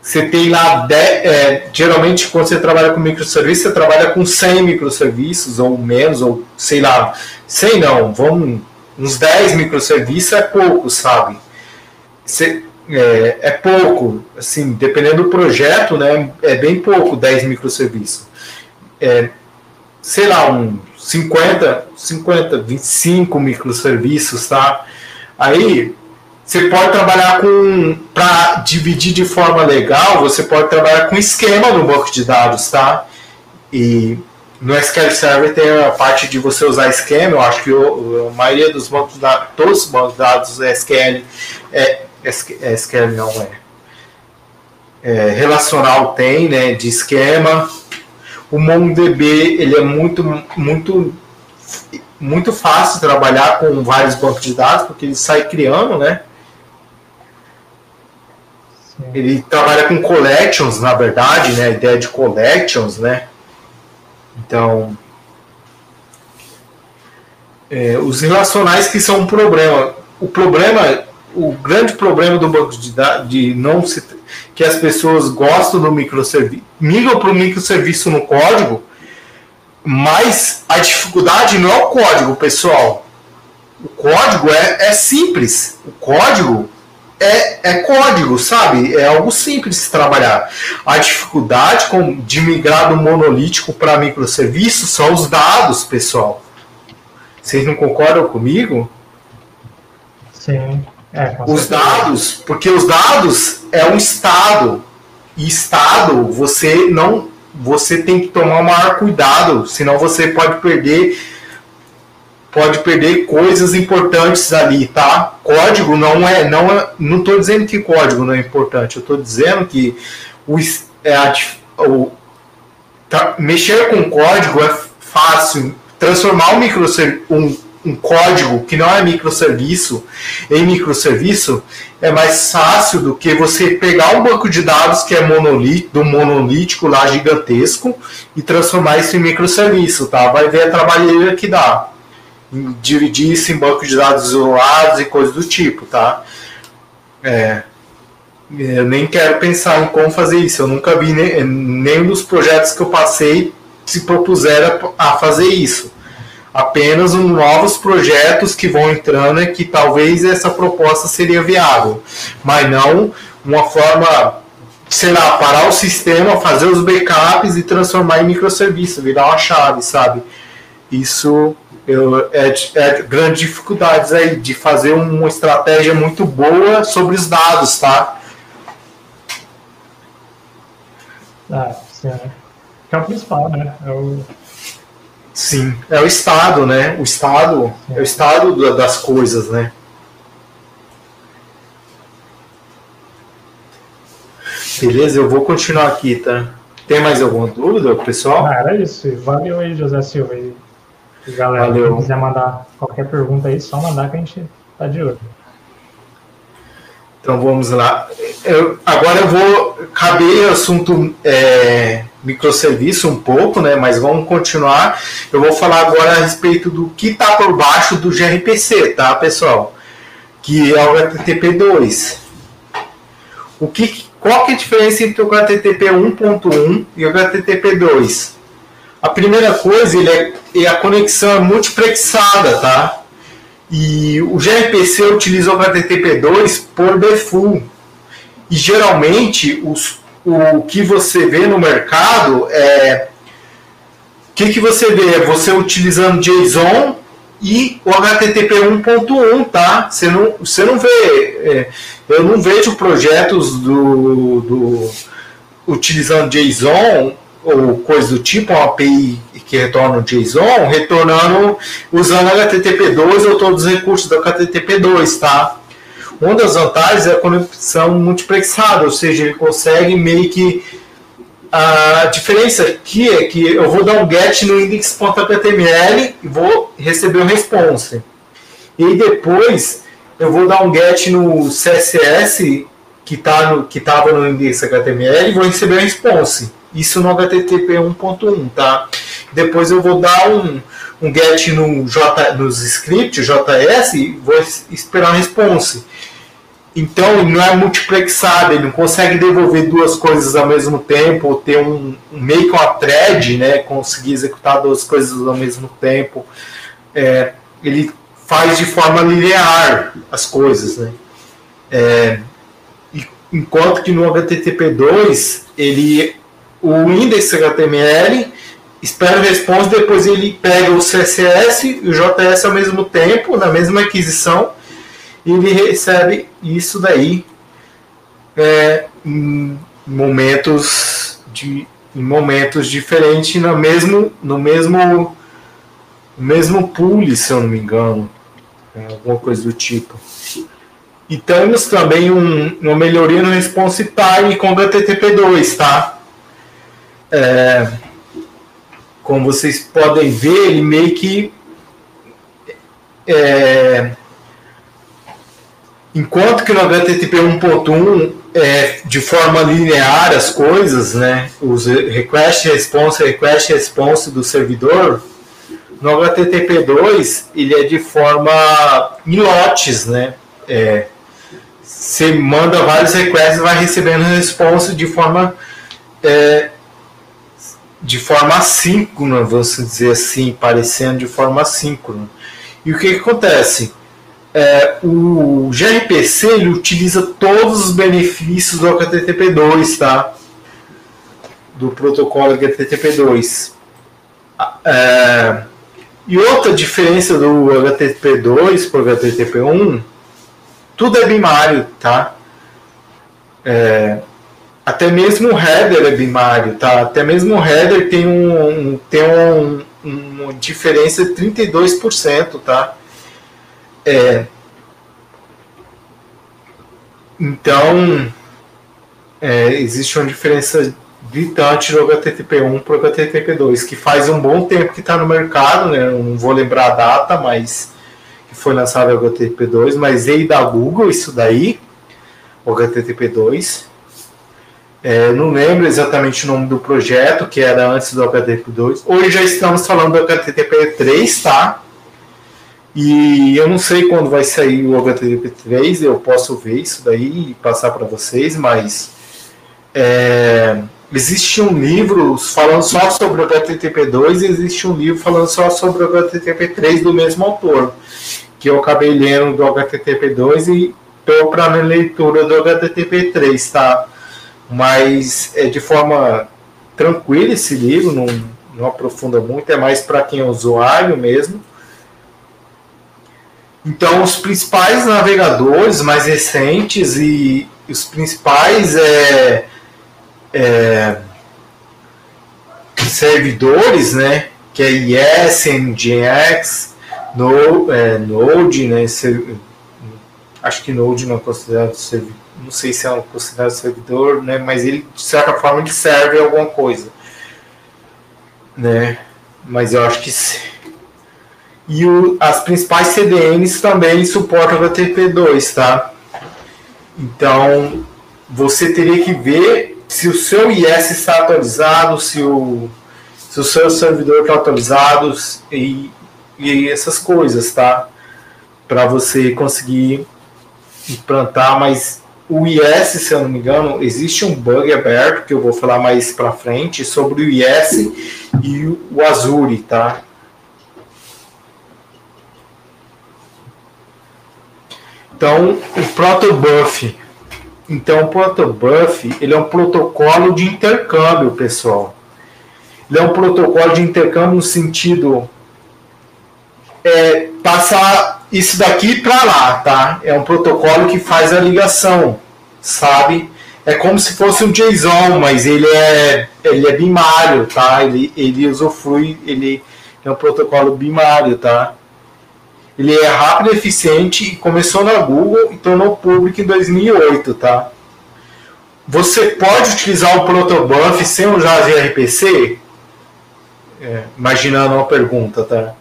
você tem lá, de, é, geralmente quando você trabalha com microserviços, você trabalha com 100 microserviços ou menos, ou sei lá, 100 não, vamos, uns 10 microserviços é pouco, sabe? Você, é, é, pouco, assim, dependendo do projeto, né, é bem pouco 10 microserviços. É, sei lá, um 50, 50, 25 microserviços, tá? Aí você pode trabalhar com. Para dividir de forma legal, você pode trabalhar com esquema no banco de dados, tá? E no SQL Server tem a parte de você usar esquema. Eu acho que a maioria dos bancos de dados, todos os bancos de dados SQL, é, SQL não é, é, relacional tem, né? De esquema. O MongoDB ele é muito, muito, muito fácil trabalhar com vários bancos de dados porque ele sai criando, né? Ele trabalha com collections, na verdade, né? A ideia de collections, né? Então, é, os relacionais que são um problema. O problema, o grande problema do banco de dados, de não se, que as pessoas gostam do microserviço, migram para o microserviço no código, mas a dificuldade não é o código, pessoal. O código é, é simples. O código é, é código, sabe? É algo simples de trabalhar. A dificuldade com, de migrar do monolítico para microserviços são os dados, pessoal. Vocês não concordam comigo? Sim. É, os dados, porque os dados é um estado. E estado, você não. Você tem que tomar o maior cuidado, senão você pode perder pode perder coisas importantes ali, tá? Código não é, não é, não estou dizendo que código não é importante, eu estou dizendo que o, é a, o tá, mexer com código é fácil, transformar um, microserv, um um código que não é microserviço em microserviço, é mais fácil do que você pegar um banco de dados que é monolítico, monolítico lá gigantesco e transformar isso em microserviço, tá? Vai ver a trabalheira que dá. Dividir isso em banco de dados isolados e coisas do tipo, tá? É, eu nem quero pensar em como fazer isso. Eu nunca vi nenhum dos projetos que eu passei se propuseram a fazer isso apenas um, novos projetos que vão entrando e que talvez essa proposta seria viável, mas não uma forma, sei lá, parar o sistema, fazer os backups e transformar em microserviço, virar uma chave, sabe? Isso eu, é, é grandes dificuldades aí de fazer uma estratégia muito boa sobre os dados, tá? Ah, sim, é. É o principal, né? É o Sim, é o estado, né? O estado é o estado das coisas, né? Beleza, eu vou continuar aqui, tá? Tem mais alguma dúvida, pessoal? Ah, era isso. Valeu aí, José Silva. E galera, Valeu. se quiser mandar qualquer pergunta aí, só mandar que a gente tá de olho. Então vamos lá. Eu, agora eu vou caber assunto é, microserviço um pouco, né? Mas vamos continuar. Eu vou falar agora a respeito do que está por baixo do gRPC, tá, pessoal? Que é o HTTP2. O que, qual que é a diferença entre o HTTP 1.1 e o HTTP 2? A primeira coisa, ele é, a conexão é multiplexada, tá? E o gRPC utiliza o HTTP2 por default. E geralmente os, o que você vê no mercado é. O que, que você vê? É você utilizando JSON e o HTTP 1.1, tá? Você não, você não vê. É, eu não vejo projetos do, do utilizando JSON ou coisa do tipo, uma API que retorna o JSON, retornando usando HTTP2 ou todos os recursos do HTTP2, tá? Uma das vantagens é a conexão multiplexada, ou seja, ele consegue meio que a diferença aqui é que eu vou dar um get no index.html e vou receber um response. E depois eu vou dar um get no CSS que tá no estava no index.html e vou receber um response. Isso no HTTP 1.1, tá? Depois eu vou dar um, um get no J, nos scripts JS e vou esperar um response. Então não é multiplexado, ele não consegue devolver duas coisas ao mesmo tempo, ou ter um, um meio que uma thread, né? Conseguir executar duas coisas ao mesmo tempo. É, ele faz de forma linear as coisas, né? É, enquanto que no HTTP2 ele o index HTML, espera o response, depois ele pega o CSS e o JS ao mesmo tempo, na mesma aquisição, ele recebe isso daí é, em momentos de em momentos diferentes no mesmo no mesmo mesmo pool, se eu não me engano, é, alguma coisa do tipo. E temos também um, uma melhoria no response time com o HTTP2, tá? É, como vocês podem ver, ele meio que é, enquanto que no HTTP 1.1 é de forma linear as coisas, né, os request response, request response do servidor, no HTTP 2 ele é de forma em lotes, né, é, você manda vários requests e vai recebendo response de forma é, de forma assíncrona, vamos dizer assim, parecendo de forma assíncrona. E o que, que acontece? É, o gRPC ele utiliza todos os benefícios do HTTP2, tá? Do protocolo HTTP2. É, e outra diferença do HTTP2 para o HTTP1, tudo é binário, tá? É, até mesmo o header é binário, tá? Até mesmo o header tem, um, tem um, uma diferença de 32%, tá? É, então, é, existe uma diferença gritante do HTTP1 para o HTTP2, que faz um bom tempo que está no mercado, né? Não vou lembrar a data, mas foi lançado o HTTP2, mas veio da Google isso daí, o HTTP2. É, não lembro exatamente o nome do projeto, que era antes do HTTP2. Hoje já estamos falando do HTTP3, tá? E eu não sei quando vai sair o HTTP3, eu posso ver isso daí e passar para vocês, mas é, existe um livro falando só sobre o HTTP2 e existe um livro falando só sobre o HTTP3 do mesmo autor, que eu acabei lendo do HTTP2 e estou para a leitura do HTTP3, tá? Mas é de forma tranquila esse livro, não, não aprofunda muito, é mais para quem é usuário mesmo. Então, os principais navegadores mais recentes e os principais é, é, servidores, né, que é IS, NGX, no, é, Node, né, ser, acho que Node não é considerado servidor, não sei se é considerado servidor, né, mas ele de certa forma ele serve alguma coisa, né, mas eu acho que sim. E o, as principais CDNs também suportam HTTP2, tá? Então, você teria que ver se o seu IS está atualizado, se o, se o seu servidor está atualizado e, e essas coisas, tá? Para você conseguir implantar, mas o IS, se eu não me engano, existe um bug aberto que eu vou falar mais para frente sobre o IS e o Azure, tá? Então, o protobuf. Então, o protobuf, ele é um protocolo de intercâmbio, pessoal. Ele é um protocolo de intercâmbio no sentido é, passar isso daqui para lá, tá? É um protocolo que faz a ligação, sabe? É como se fosse um JSON, mas ele é ele é binário, tá? Ele ele usufrui, ele é um protocolo binário, tá? Ele é rápido eficiente e começou na Google e tornou público em 2008, tá? Você pode utilizar o protobuf sem usar gRPC? É, imaginando uma pergunta, tá?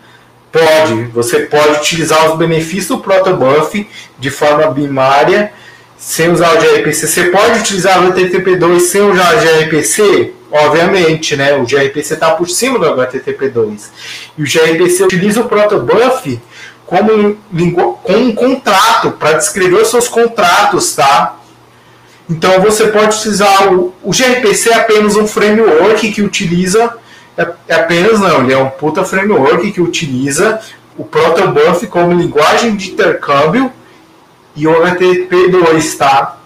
Pode. Você pode utilizar os benefícios do protobuf de forma binária sem usar o gRPC. Você pode utilizar o HTTP2 sem usar o gRPC? Obviamente, né? O gRPC está por cima do HTTP2. E o gRPC utiliza o protobuf como, com um contrato, para descrever os seus contratos, tá? Então você pode utilizar o, o gRPC é apenas um framework que utiliza é, é, apenas não, ele é um puta framework que utiliza o protobuf como linguagem de intercâmbio e o HTTP2, tá?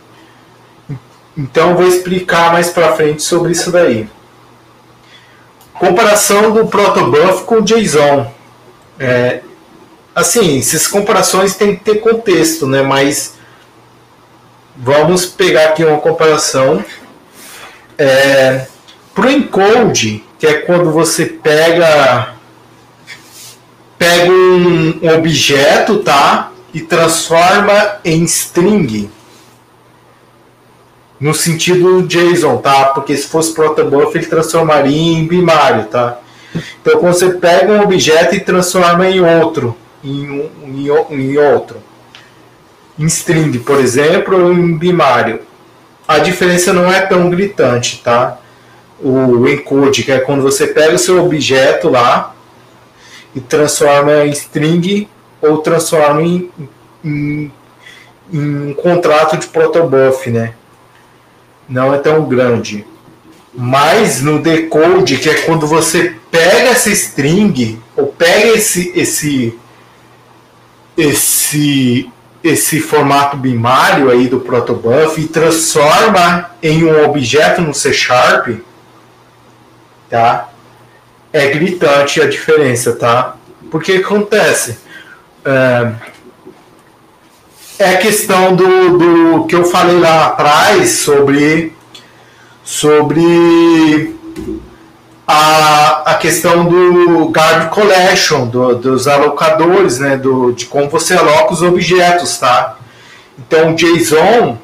Então vou explicar mais para frente sobre isso daí. Comparação do protobuf com JSON. É, assim, essas comparações têm que ter contexto, né? Mas vamos pegar aqui uma comparação. É, Pro encode, que é quando você pega pega um, um objeto, tá? E transforma em string. No sentido JSON, tá? Porque se fosse protobuf, ele transformaria em binário, tá? Então, quando você pega um objeto e transforma em outro, em, em, em outro. Em string, por exemplo, ou em binário. A diferença não é tão gritante, tá? O encode, que é quando você pega o seu objeto lá e transforma em string ou transforma em, em, em um contrato de protobuf, né? Não é tão grande. Mas no decode, que é quando você pega essa string ou pega esse, esse esse esse formato binário aí do protobuf e transforma em um objeto no C Sharp, tá? É gritante a diferença, tá? Porque acontece? É, é questão do, do que eu falei lá atrás sobre sobre a, a questão do guard collection, do, dos alocadores, né, do, de como você aloca os objetos, tá? Então, JSON,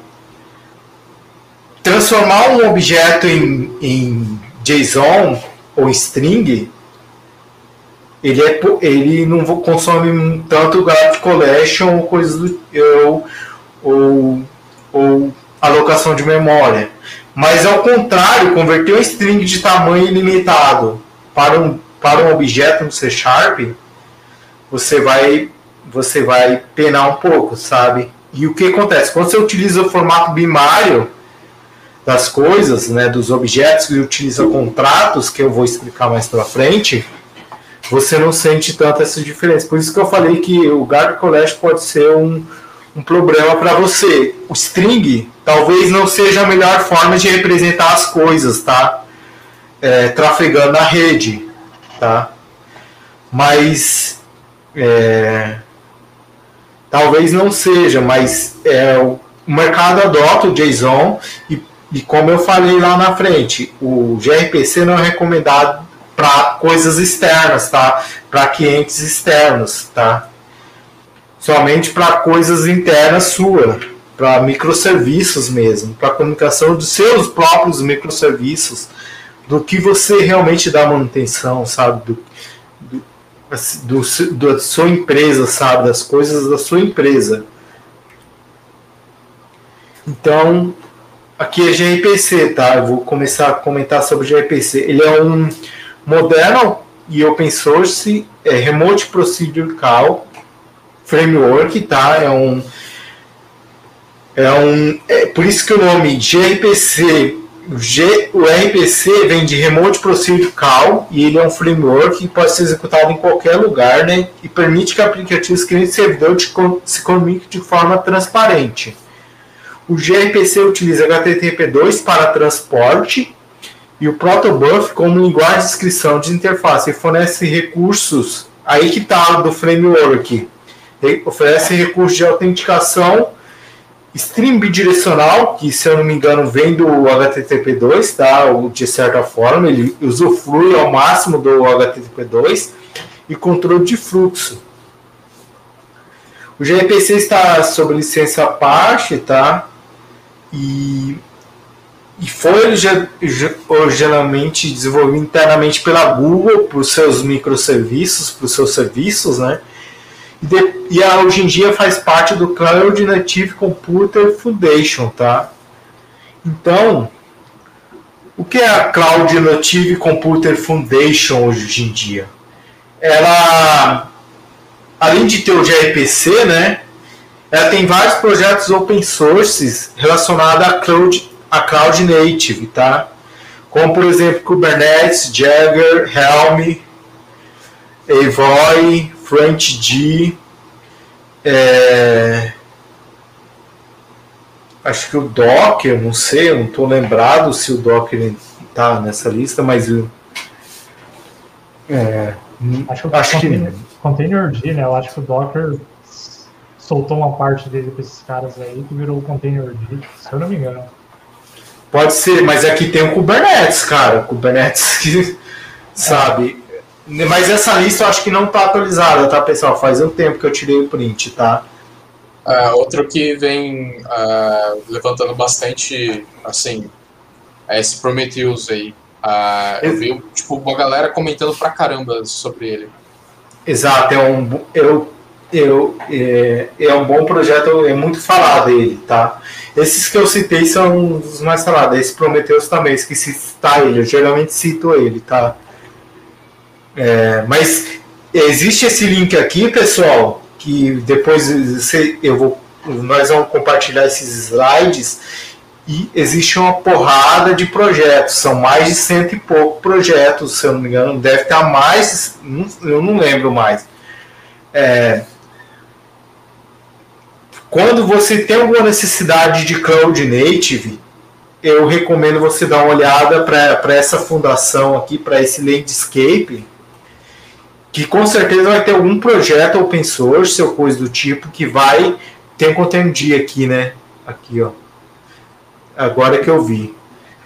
transformar um objeto em, em JSON ou string ele, é, ele não consome tanto Garbage Collection ou coisas do, ou, ou, ou alocação de memória. Mas ao contrário, converter um string de tamanho ilimitado para um, para um objeto no C Sharp, você vai, você vai penar um pouco, sabe? E o que acontece? Quando você utiliza o formato binário das coisas, né, dos objetos, e utiliza contratos, que eu vou explicar mais para frente, você não sente tanto essa diferença. Por isso que eu falei que o Garbage Collection pode ser um, um problema para você. O string talvez não seja a melhor forma de representar as coisas, tá? É, trafegando na rede, tá? Mas é, talvez não seja, mas é, o mercado adota o JSON e, e como eu falei lá na frente, o gRPC não é recomendado para coisas externas, tá? Para clientes externos, tá? Somente para coisas internas sua, para microserviços mesmo, para comunicação dos seus próprios microserviços, do que você realmente dá manutenção, sabe? Do, do, do, da sua empresa, sabe? Das coisas da sua empresa. Então, aqui é gRPC, tá? Eu vou começar a comentar sobre gRPC. Ele é um moderno e open source, é Remote Procedure Call, framework, tá? É um é um é por isso que o nome gRPC G, o RPC vem de Remote Procedure Call e ele é um framework que pode ser executado em qualquer lugar, né? E permite que aplicativos cliente e servidor se comuniquem de forma transparente. O gRPC utiliza HTTP2 para transporte e o Protobuf como linguagem de descrição de interface e fornece recursos aí que está do framework oferece recurso de autenticação stream bidirecional, que se eu não me engano vem do HTTP2, tá? de certa forma, ele usufrui ao máximo do HTTP2 e controle de fluxo. O gRPC está sob licença Apache, tá? E, e foi originalmente desenvolvido internamente pela Google para os seus microserviços, para os seus serviços, né? E hoje em dia faz parte do Cloud Native Computer Foundation, tá? Então, o que é a Cloud Native Computer Foundation hoje em dia? Ela, além de ter o gRPC, né? Ela tem vários projetos open source relacionados a Cloud, a Cloud Native, tá? Como, por exemplo, Kubernetes, Jagger, Helm, Evoy, FrontD, é, acho que o Docker, não sei, eu não estou lembrado se o Docker está nessa lista, mas eu, é, acho, que, acho que Containerd, né? Eu acho que o Docker soltou uma parte dele para esses caras aí que virou o Containerd, se eu não me engano. Pode ser, mas aqui tem o Kubernetes, cara. Kubernetes que, sabe, mas essa lista eu acho que não está atualizada, tá, pessoal? Faz um tempo que eu tirei o print, tá? Uh, outro que vem uh, levantando bastante, assim, é esse Prometheus aí. Uh, eu vi, tipo, uma galera comentando pra caramba sobre ele. Exato, é um, eu, eu, é, é um bom projeto, é muito falado ele, tá? Esses que eu citei são os mais falados. Esse Prometheus também, esqueci de citar ele, eu geralmente cito ele, tá? É, mas existe esse link aqui, pessoal, que depois eu vou, nós vamos compartilhar esses slides e existe uma porrada de projetos, são mais de cento e pouco projetos, se eu não me engano, deve ter mais, eu não lembro mais. É, quando você tem alguma necessidade de cloud native, eu recomendo você dar uma olhada para essa fundação aqui, para esse landscape, que com certeza vai ter algum projeto open source ou coisa do tipo que vai tem um conteúdo aqui, né? Aqui, ó. Agora que eu vi.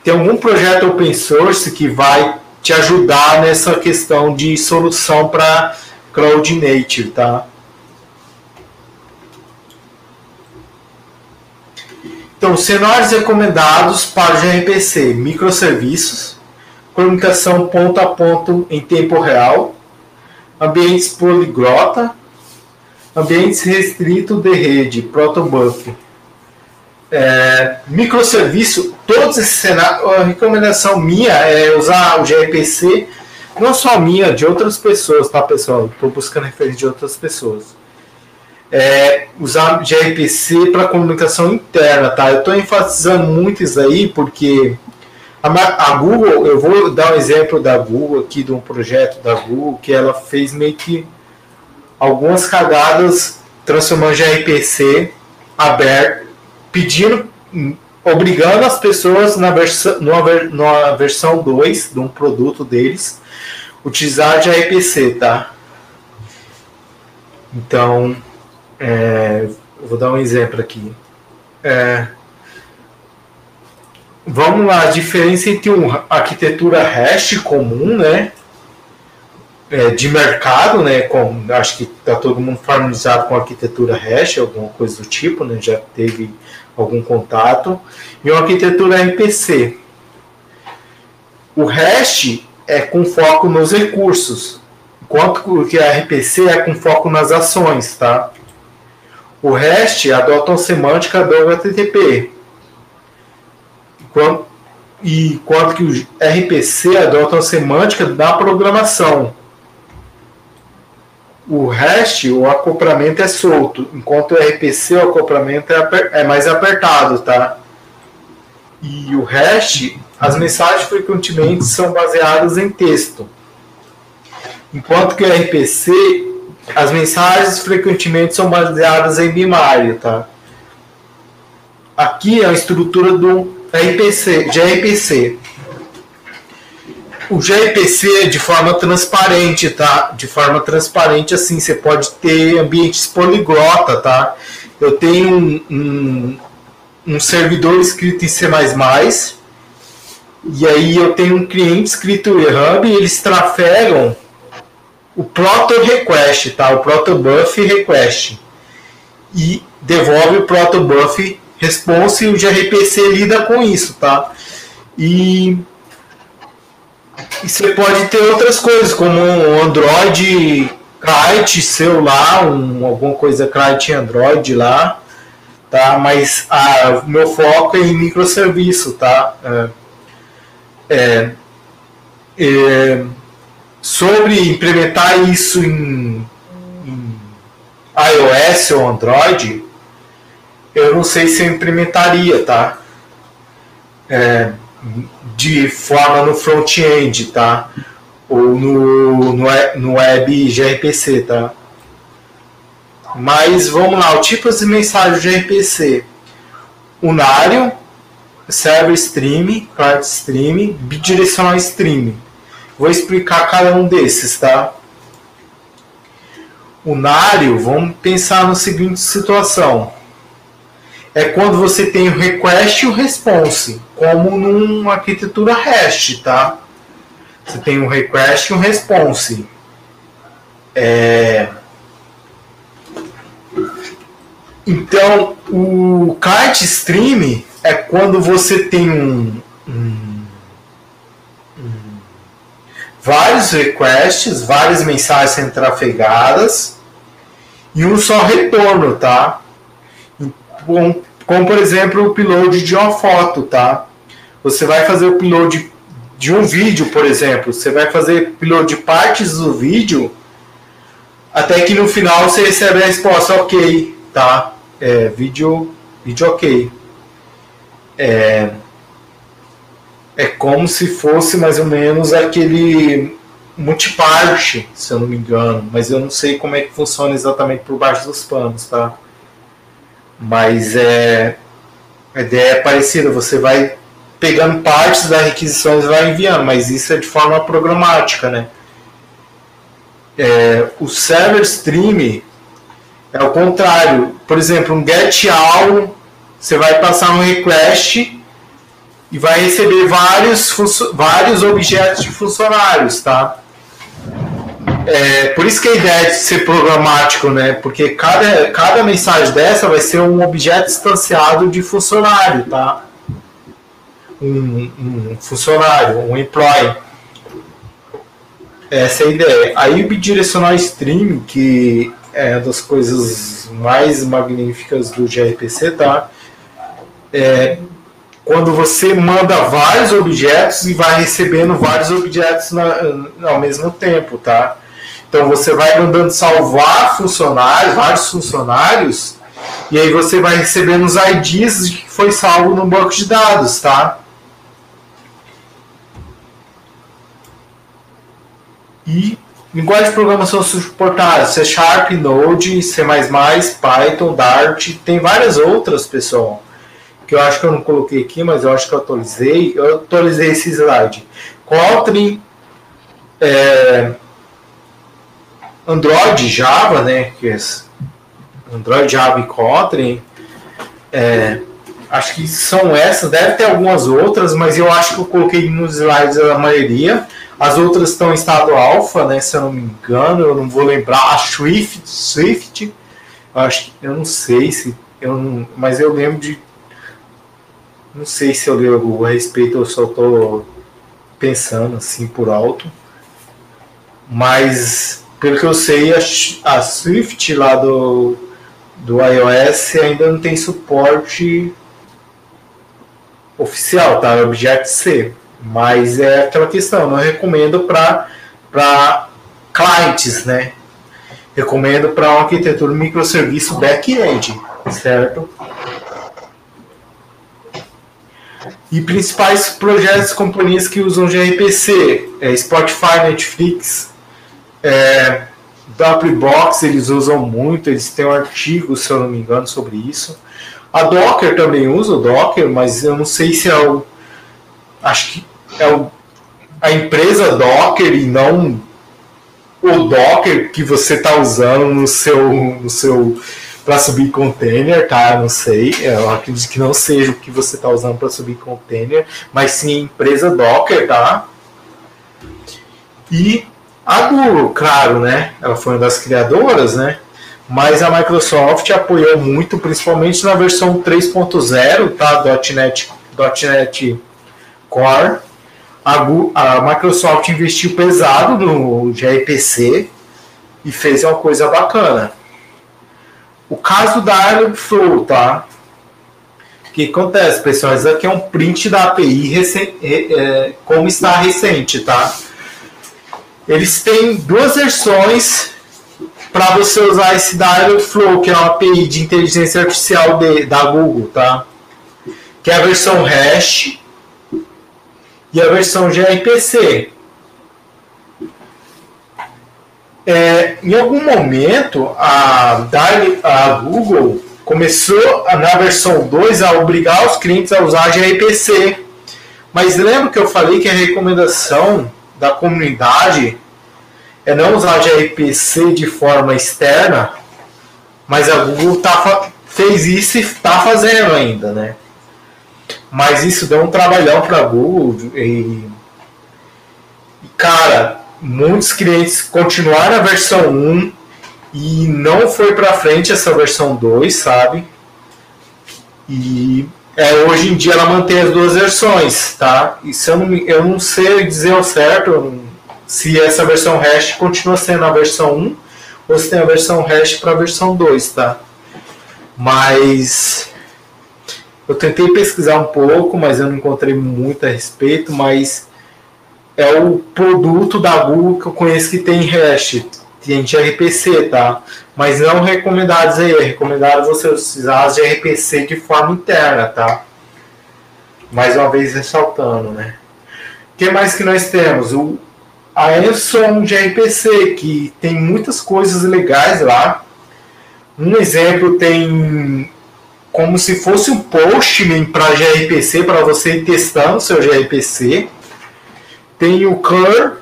Tem algum projeto open source que vai te ajudar nessa questão de solução para cloud native, tá? Então, cenários recomendados para o gRPC: microserviços, comunicação ponto a ponto em tempo real, ambientes poliglota, ambientes restrito de rede, protobuf. É, microserviço, todos esses cenários, a recomendação minha é usar o gRPC, não só minha, de outras pessoas, tá pessoal? Estou buscando referência de outras pessoas. É, usar gRPC para comunicação interna, tá? Eu estou enfatizando muito isso aí porque a, a, Google, eu vou dar um exemplo da Google aqui, de um projeto da Google, que ela fez meio que algumas cagadas transformando gRPC aberto, pedindo, obrigando as pessoas na versão, numa, numa versão 2 de um produto deles utilizar gRPC, tá? Então, é, vou dar um exemplo aqui. É, vamos lá, a diferença entre uma arquitetura hash comum, né? É, de mercado, né? Com, acho que está todo mundo familiarizado com arquitetura hash, alguma coisa do tipo, né? Já teve algum contato. E uma arquitetura RPC. O hash é com foco nos recursos, enquanto que a RPC é com foco nas ações, tá? O REST adota uma semântica do HTTP, e quanto que o RPC adota uma semântica da programação. O REST, o acoplamento é solto, enquanto o RPC, o acoplamento é, é mais apertado, tá? E o REST, as mensagens frequentemente são baseadas em texto. Enquanto que o RPC as mensagens frequentemente são baseadas em binário, tá? Aqui é a estrutura do RPC, gRPC. O gRPC é de forma transparente, tá? De forma transparente, assim, você pode ter ambientes poliglota, tá? Eu tenho um, um, um servidor escrito em C++, e aí eu tenho um cliente escrito em Hub, e eles trafegam o proto request, tá? O proto buff request e devolve o proto buff response e o gRPC lida com isso, tá? E, e você pode ter outras coisas como um Android client celular, um, alguma coisa client Android lá, tá? Mas o meu foco é em microserviço, tá? É, é, é sobre implementar isso em, em iOS ou Android, eu não sei se eu implementaria, tá? É, de forma no front-end, tá? Ou no, no, no web gRPC, tá? Mas vamos lá, o tipo de mensagem gRPC. Unário, server stream, client stream, bidirecional stream. Vou explicar cada um desses, tá? Unário, vamos pensar na seguinte situação. É quando você tem o request e o response, como numa arquitetura REST, tá? Você tem um request e um response. É... Então, o kite stream é quando você tem um, um vários requests, várias mensagens sendo trafegadas e um só retorno, tá? Como, como por exemplo o upload de uma foto, tá? Você vai fazer o upload de um vídeo, por exemplo, você vai fazer upload de partes do vídeo até que no final você recebe a resposta ok, tá? É, vídeo, vídeo ok. É, é como se fosse mais ou menos aquele multiparte, se eu não me engano, mas eu não sei como é que funciona exatamente por baixo dos panos, tá? Mas é a ideia é parecida, você vai pegando partes das requisições e vai enviando, mas isso é de forma programática, né? É, o server stream é o contrário. Por exemplo, um get all, você vai passar um request e vai receber vários, vários objetos de funcionários, tá? É, por isso que a ideia de ser programático, né? Porque cada, cada mensagem dessa vai ser um objeto instanciado de funcionário, tá? Um, um funcionário, um employee. Essa é a ideia. Aí o bidirecional stream, que é uma das coisas mais magníficas do gRPC, tá? É, quando você manda vários objetos e vai recebendo vários objetos na, ao mesmo tempo, tá? Então você vai mandando salvar funcionários, vários funcionários, e aí você vai recebendo os IDs de que foi salvo no banco de dados, tá? E linguagem de programação suportada, C Sharp, Node, C++, Python, Dart, tem várias outras, pessoal, que eu acho que eu não coloquei aqui, mas eu acho que eu atualizei. Eu atualizei esse slide. Kotlin, Android, Java, né, que é Android, Java e Kotlin, é, acho que são essas, deve ter algumas outras, mas eu acho que eu coloquei nos slides a maioria. As outras estão em estado alfa, né? Se eu não me engano, eu não vou lembrar. A Swift, Swift, acho, eu não sei se, eu não, mas eu lembro de, não sei se eu lembro a respeito, eu só estou pensando assim por alto. Mas pelo que eu sei, a, a Swift lá do, do iOS ainda não tem suporte oficial, tá? Object-C. Mas é aquela questão, não recomendo para clientes, né? Recomendo para uma arquitetura microserviço back-end, certo? E principais projetos companhias que usam gRPC, é Spotify, Netflix, é, Box eles usam muito, eles têm um artigo, se eu não me engano, sobre isso. A Docker também usa o Docker, mas eu não sei se é o acho que é o, a empresa Docker e não o Docker que você está usando no seu, no seu para subir container, tá? Não sei, eu acredito que não seja o que você está usando para subir container, mas sim a empresa Docker, tá? E a Google, claro, né? Ela foi uma das criadoras, né? Mas a Microsoft apoiou muito, principalmente na versão 3.0, tá? .NET, .NET Core. A, a Microsoft investiu pesado no gRPC e fez uma coisa bacana. O caso da Flow, tá? O que acontece, pessoal? Isso aqui é um print da API é, como está recente, tá? Eles têm duas versões para você usar esse Dialogflow, que é uma API de inteligência artificial de, da Google, tá? Que é a versão Hash e a versão gRPC. É, em algum momento, a, a Google começou na versão 2 a obrigar os clientes a usar gRPC. Mas lembra que eu falei que a recomendação da comunidade é não usar gRPC de forma externa, mas a Google tá, fez isso e está fazendo ainda, né? Mas isso deu um trabalhão para a Google e, cara, muitos clientes continuaram a versão 1 e não foi para frente essa versão 2, sabe? E é, hoje em dia ela mantém as duas versões, tá? E se eu não, eu não sei dizer ao certo se essa versão hash continua sendo a versão 1 ou se tem a versão hash para a versão 2, tá? Mas eu tentei pesquisar um pouco, mas eu não encontrei muito a respeito, mas é o produto da Google que eu conheço que tem hash, tem gRPC, tá? Mas não recomendados aí, é recomendado você usar as gRPC de forma interna, tá? Mais uma vez ressaltando, né? O que mais que nós temos? O, a Enson gRPC, que tem muitas coisas legais lá. Um exemplo tem como se fosse um Postman para gRPC, para você ir testando seu gRPC. Tem o Cur,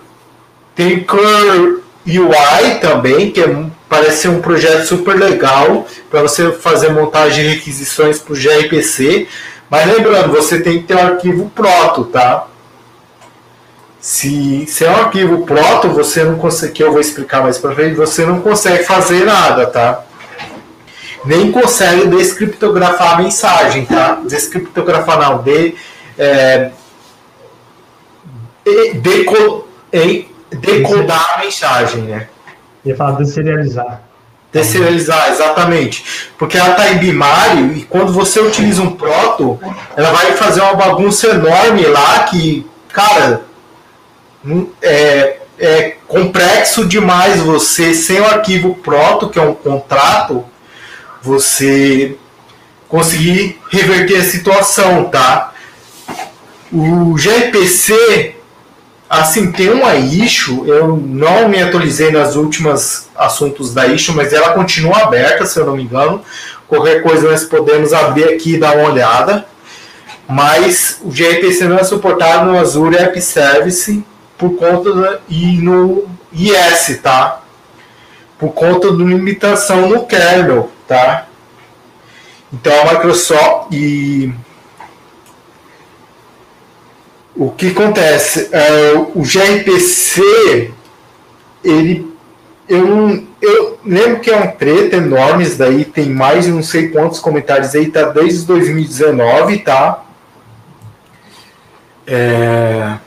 tem Cur UI também, que é, parece ser um projeto super legal para você fazer montagem de requisições para o gRPC. Mas lembrando, você tem que ter um arquivo proto, tá? Se, se é um arquivo proto, você não consegue, que eu vou explicar mais para frente, você não consegue fazer nada, tá? nem consegue descriptografar a mensagem, tá? Descriptografar não, de, é, de, decodar a mensagem, né? Ia falar deserializar. Deserializar, exatamente. Porque ela está em binário e quando você utiliza um proto, ela vai fazer uma bagunça enorme lá que, cara, é, é complexo demais você, sem o arquivo proto, que é um contrato, você conseguir reverter a situação, tá? O gRPC, assim, tem uma issue, eu não me atualizei nas últimas assuntos da issue, mas ela continua aberta, se eu não me engano. Qualquer coisa nós podemos abrir aqui e dar uma olhada. Mas o gRPC não é suportado no Azure App Service por conta da, e no IS, tá? Por conta de limitação no kernel, tá? Então a Microsoft e o que acontece? É, o gRPC, ele, eu, eu lembro que é um treta enorme, isso daí tem mais de não sei quantos comentários aí, tá desde 2019, tá? É,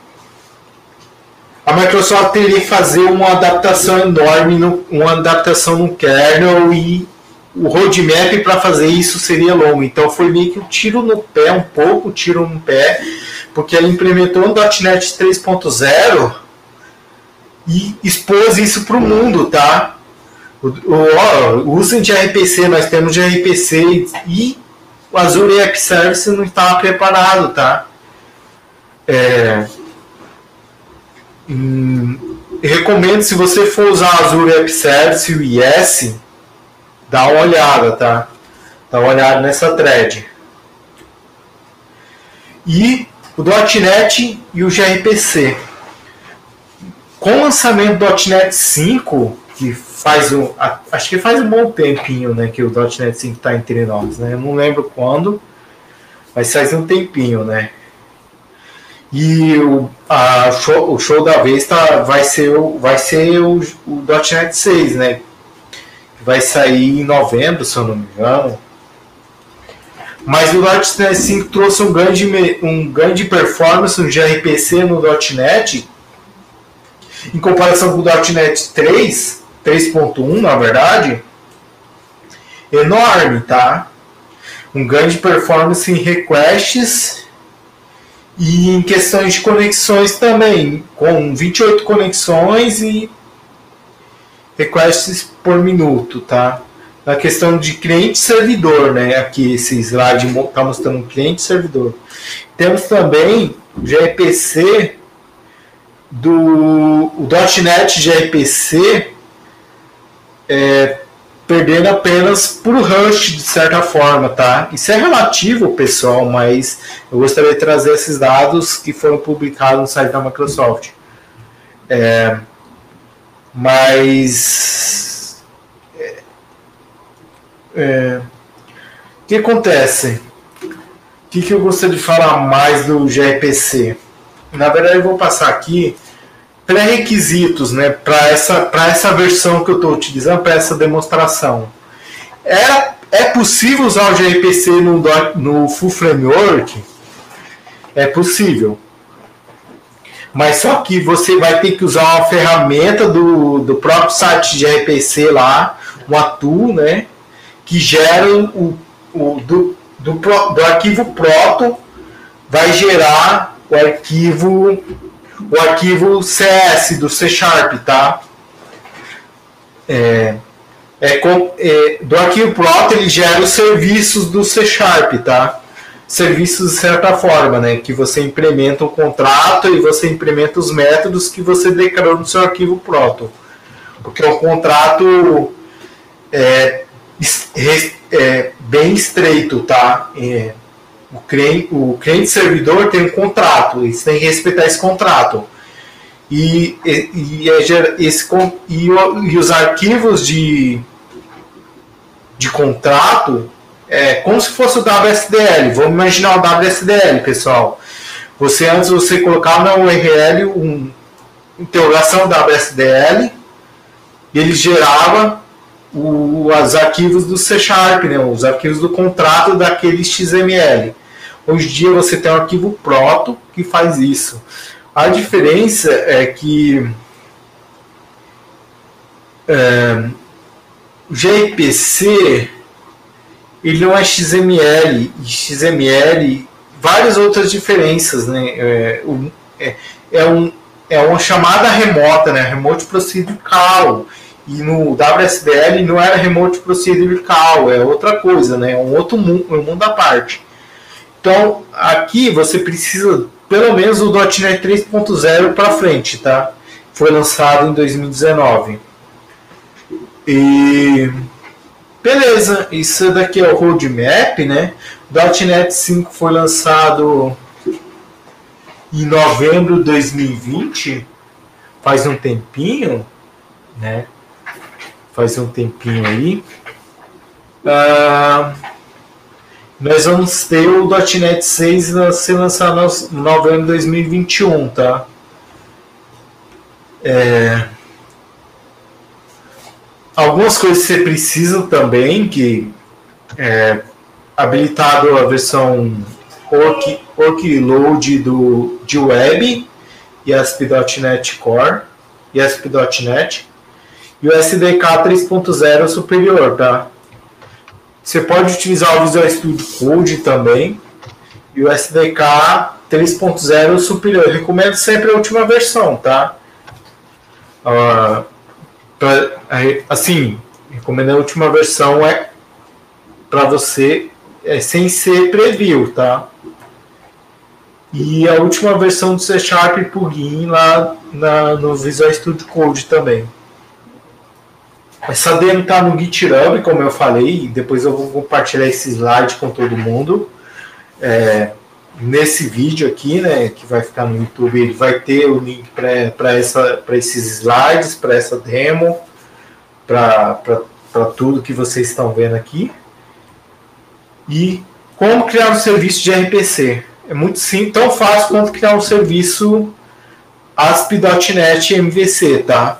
a Microsoft teria que fazer uma adaptação enorme, no, uma adaptação no kernel e o roadmap para fazer isso seria longo. Então foi meio que um tiro no pé, um pouco tiro no pé, porque ela implementou um .NET 3.0 e expôs isso para o mundo, tá? O, o, usem de RPC, nós temos de RPC e o Azure App Service não estava preparado, tá? É, hum, recomendo, se você for usar Azure App Service e o IS, dá uma olhada, tá? Dá uma olhada nessa thread. E o .NET e o gRPC. Com o lançamento do .NET 5, que faz um, acho que faz um bom tempinho, né, que o .NET 5 está entre nós, né? Eu não lembro quando, mas faz um tempinho, né? E o, a, show, o show da vez tá, vai ser, o, vai ser o, o .NET 6, né? vai sair em novembro, se eu não me engano. Mas o .NET 5 trouxe um ganho de, um ganho de performance no gRPC no .NET em comparação com o .NET 3, 3.1 na verdade, enorme, tá? Um ganho de performance em requests e em questões de conexões também, com 28 conexões e requests por minuto, tá? Na questão de cliente-servidor, né? Aqui esse slide está mostrando cliente servidor. Temos também gRPC do o .NET gRPC é, perdendo apenas por Rush de certa forma, tá? Isso é relativo, pessoal, mas eu gostaria de trazer esses dados que foram publicados no site da Microsoft. É, mas. É, o que acontece? O que, que eu gostaria de falar mais do gRPC? Na verdade, eu vou passar aqui pré-requisitos né, para essa, essa versão que eu estou utilizando, para essa demonstração. É, é possível usar o gRPC no, no Full Framework? É possível. Mas só que você vai ter que usar uma ferramenta do, do próprio site de RPC lá, uma tool, né? Que gera o, o do, do, do arquivo proto, vai gerar o arquivo o arquivo CS do C Sharp, tá? É, é, é, do arquivo proto ele gera os serviços do C Sharp, tá? serviços de certa forma, né? Que você implementa o contrato e você implementa os métodos que você declarou no seu arquivo proto. Porque o contrato é, é bem estreito, tá? É, o cliente, o servidor tem um contrato, e você tem que respeitar esse contrato. E, e, e, é, esse, e, e os arquivos de, de contrato é como se fosse o WSDL. Vamos imaginar o WSDL, pessoal. Você antes você colocava na URL um interrogação WSDL ele gerava o, os arquivos do C Sharp, né, os arquivos do contrato daquele XML. Hoje em dia você tem um arquivo proto que faz isso. A diferença é que é, o gRPC ele não é XML, XML, várias outras diferenças, né? É, é, é, um, é uma chamada remota, né? Remote Procedure Call. E no WSDL não era Remote Procedure Call, é outra coisa, né? É um outro mundo, um mundo à parte. Então, aqui você precisa pelo menos o .NET 3.0 para frente, tá? Foi lançado em 2019. E beleza, isso daqui é o roadmap, né? .NET 5 foi lançado em novembro de 2020, faz um tempinho, né? Faz um tempinho aí. Uh, nós vamos ter o .NET 6 a ser lançado em novembro de 2021, tá? É... Algumas coisas você precisa também, que é habilitado a versão workload do, de web, ASP.NET Core, ASP.NET, e o SDK 3.0 superior, tá? Você pode utilizar o Visual Studio Code também, e o SDK 3.0 superior. Eu recomendo sempre a última versão, tá? Uh, pra, assim, recomendo a última versão é para você é, sem ser preview, tá? E a última versão do C Sharp plugin lá na, no Visual Studio Code também. Essa demo está no GitHub, como eu falei, e depois eu vou compartilhar esse slide com todo mundo. É, nesse vídeo aqui, né, que vai ficar no YouTube, ele vai ter o link para esses slides, para essa demo, para tudo que vocês estão vendo aqui. E como criar um serviço de RPC. É muito simples, tão fácil quanto criar um serviço ASP.NET MVC, tá?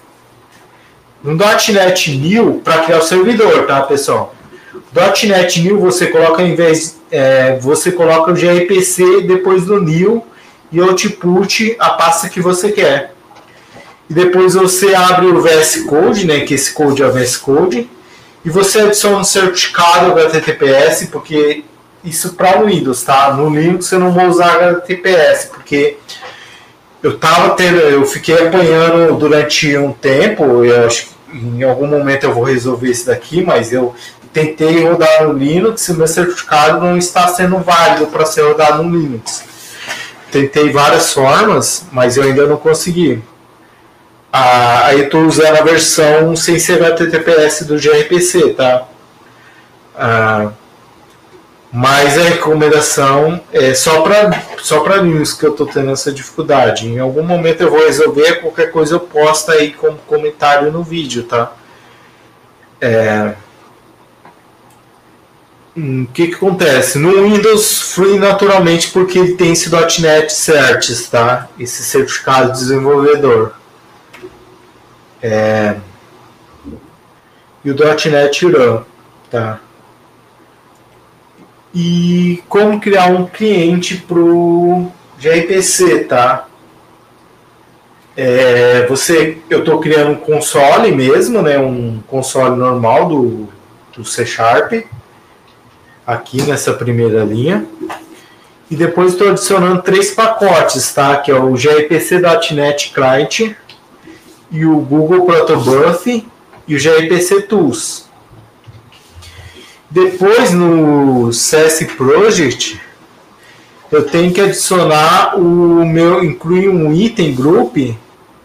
No .NET New, para criar o servidor, tá, pessoal? .NET New você coloca em vez é, você coloca o gRPC depois do new e output a pasta que você quer. E depois você abre o VS Code, né, que esse code é o VS Code, e você adiciona um certificado HTTPS, porque isso para o Windows, tá? No Linux eu não vou usar HTTPS, porque eu tava tendo, eu fiquei apanhando durante um tempo, eu acho que em algum momento eu vou resolver isso daqui, mas eu tentei rodar no Linux e meu certificado não está sendo válido para ser rodado no Linux. Tentei várias formas, mas eu ainda não consegui. Ah, aí estou usando a versão sem ser HTTPS do gRPC, tá? Ah, mas a recomendação é só para só para Linux que eu estou tendo essa dificuldade. Em algum momento eu vou resolver, qualquer coisa eu posto aí como comentário no vídeo, tá? É... Hum, o que, que acontece? No Windows flui naturalmente porque ele tem esse .NET Certs, tá? Esse certificado de desenvolvedor. É... E o .NET Run, tá? E como criar um cliente para o gRPC, tá? É, você, eu estou criando um console mesmo, né? Um console normal do, do C Sharp aqui nessa primeira linha. E depois estou adicionando três pacotes, tá? Que é o gRPC.NET Client e o Google Protobuf e o gRPC Tools. Depois no CS Project eu tenho que adicionar o meu incluir um item group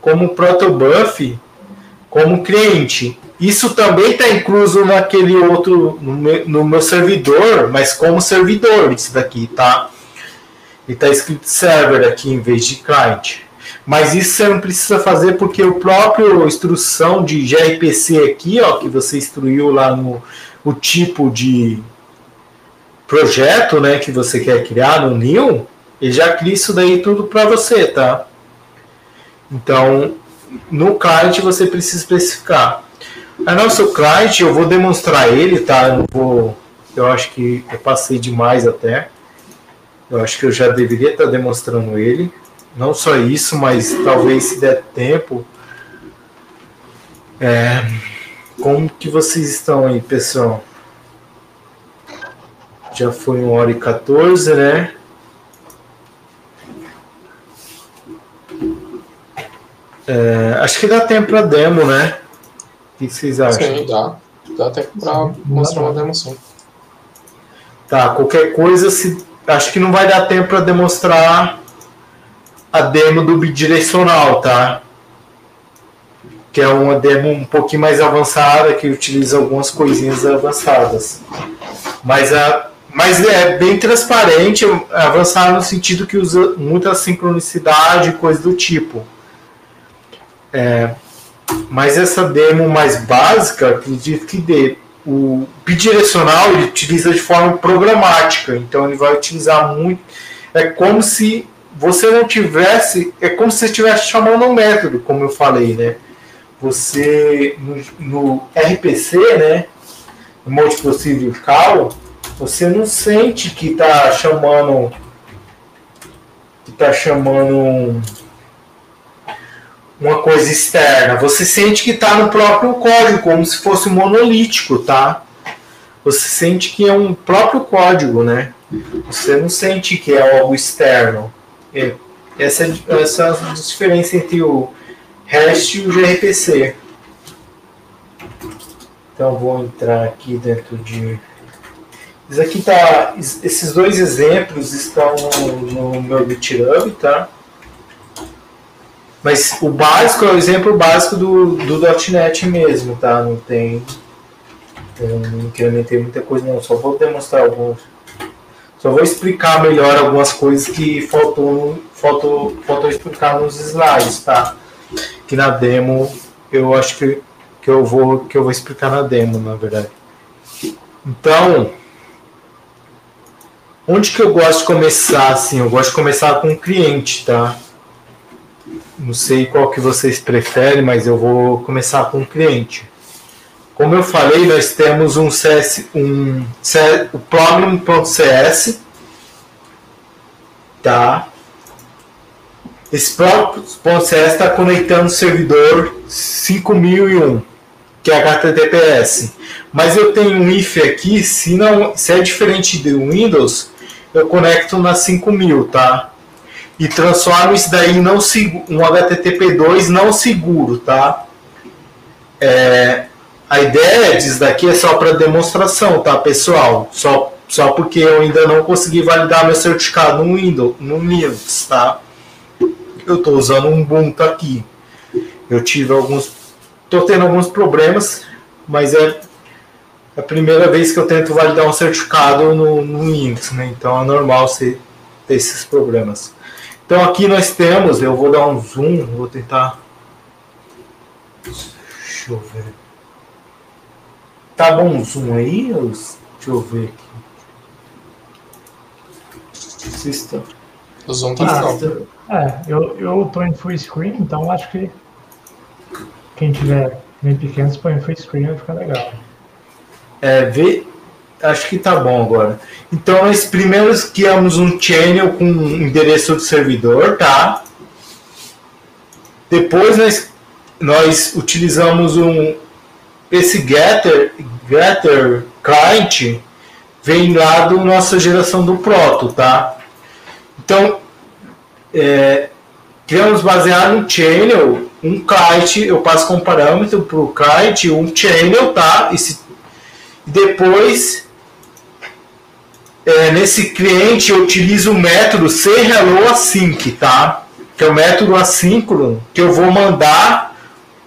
como protobuf como cliente. Isso também está incluso naquele outro no meu, no meu, servidor, mas como servidor isso daqui, tá? E está escrito server aqui em vez de client. Mas isso você não precisa fazer porque o próprio instrução de gRPC aqui, ó, que você instruiu lá no o tipo de projeto né, que você quer criar no New, ele já cria isso daí tudo para você, tá? Então, no client você precisa especificar. A nosso client, eu vou demonstrar ele, tá? Eu, vou, eu acho que eu passei demais até. Eu acho que eu já deveria estar demonstrando ele. Não só isso, mas talvez se der tempo. É, Como que vocês estão aí, pessoal? Já foi 1 hora e 14, né? É, acho que dá tempo para demo, né? O que vocês acham? Sim, dá. Dá tempo para mostrar uma demo sim. Tá, qualquer coisa, se, acho que não vai dar tempo para demonstrar a demo do bidirecional, tá? Que é uma demo um pouquinho mais avançada, que utiliza algumas coisinhas avançadas. Mas, a, mas é bem transparente, avançar no sentido que usa muita sincronicidade coisa do tipo. É, mas essa demo mais básica, acredito que dê. O bidirecional ele utiliza de forma programática, então ele vai utilizar muito. É como se você não tivesse. É como se você estivesse chamando um método, como eu falei, né? Você no, no RPC, né? No Multiple Call, você não sente que está chamando. Que está chamando uma coisa externa. Você sente que está no próprio código, como se fosse monolítico, tá? Você sente que é um próprio código, né? Você não sente que é algo externo. É, essa, essa é a diferença entre o REST e o gRPC. Então vou entrar aqui dentro de. Isso aqui tá. Esses dois exemplos estão no, no meu GitHub, tá? Mas o básico é o exemplo básico do, do .NET mesmo, tá? Não tem. Eu não incrementei muita coisa não, só vou demonstrar alguns. Só vou explicar melhor algumas coisas que faltou, faltou, faltou explicar nos slides, tá? Que na demo eu acho que, que, eu vou, que eu vou explicar na demo, na verdade. Então, onde que eu gosto de começar? Assim, eu gosto de começar com o cliente, tá? Não sei qual que vocês preferem, mas eu vou começar com o cliente. Como eu falei, nós temos um CS, um o problem.cs, tá? Esse problem.cs está conectando o servidor 5001, que é HTTPS. Mas eu tenho um if aqui, se não, se é diferente do Windows, eu conecto na 5000, tá? e transforma isso daí não um HTTP2 não seguro, tá? É, a ideia disso daqui é só para demonstração, tá, pessoal? Só, só porque eu ainda não consegui validar meu certificado no Windows, no Linux, tá? Eu estou usando um Ubuntu aqui. Eu tive alguns, tô tendo alguns problemas, mas é a primeira vez que eu tento validar um certificado no, no Linux, né? Então é normal você ter esses problemas. Então aqui nós temos, eu vou dar um zoom, vou tentar. Deixa eu ver. Tá bom o zoom aí? Deixa eu ver aqui. Assista. O zoom tá ah, É, eu, eu tô em full screen, então acho que quem tiver bem pequeno, se põe em full screen vai ficar legal. É, vê, acho que tá bom agora. Então, nós primeiro criamos um channel com endereço do servidor, tá? Depois nós, nós utilizamos um esse getter, getter client vem lá da nossa geração do proto, tá? Então, é, criamos baseado no channel, um client, eu passo como parâmetro para o client, um channel, tá? Esse, depois é, nesse cliente eu utilizo o método serHelloAsync, tá? Que é o método assíncrono que eu vou mandar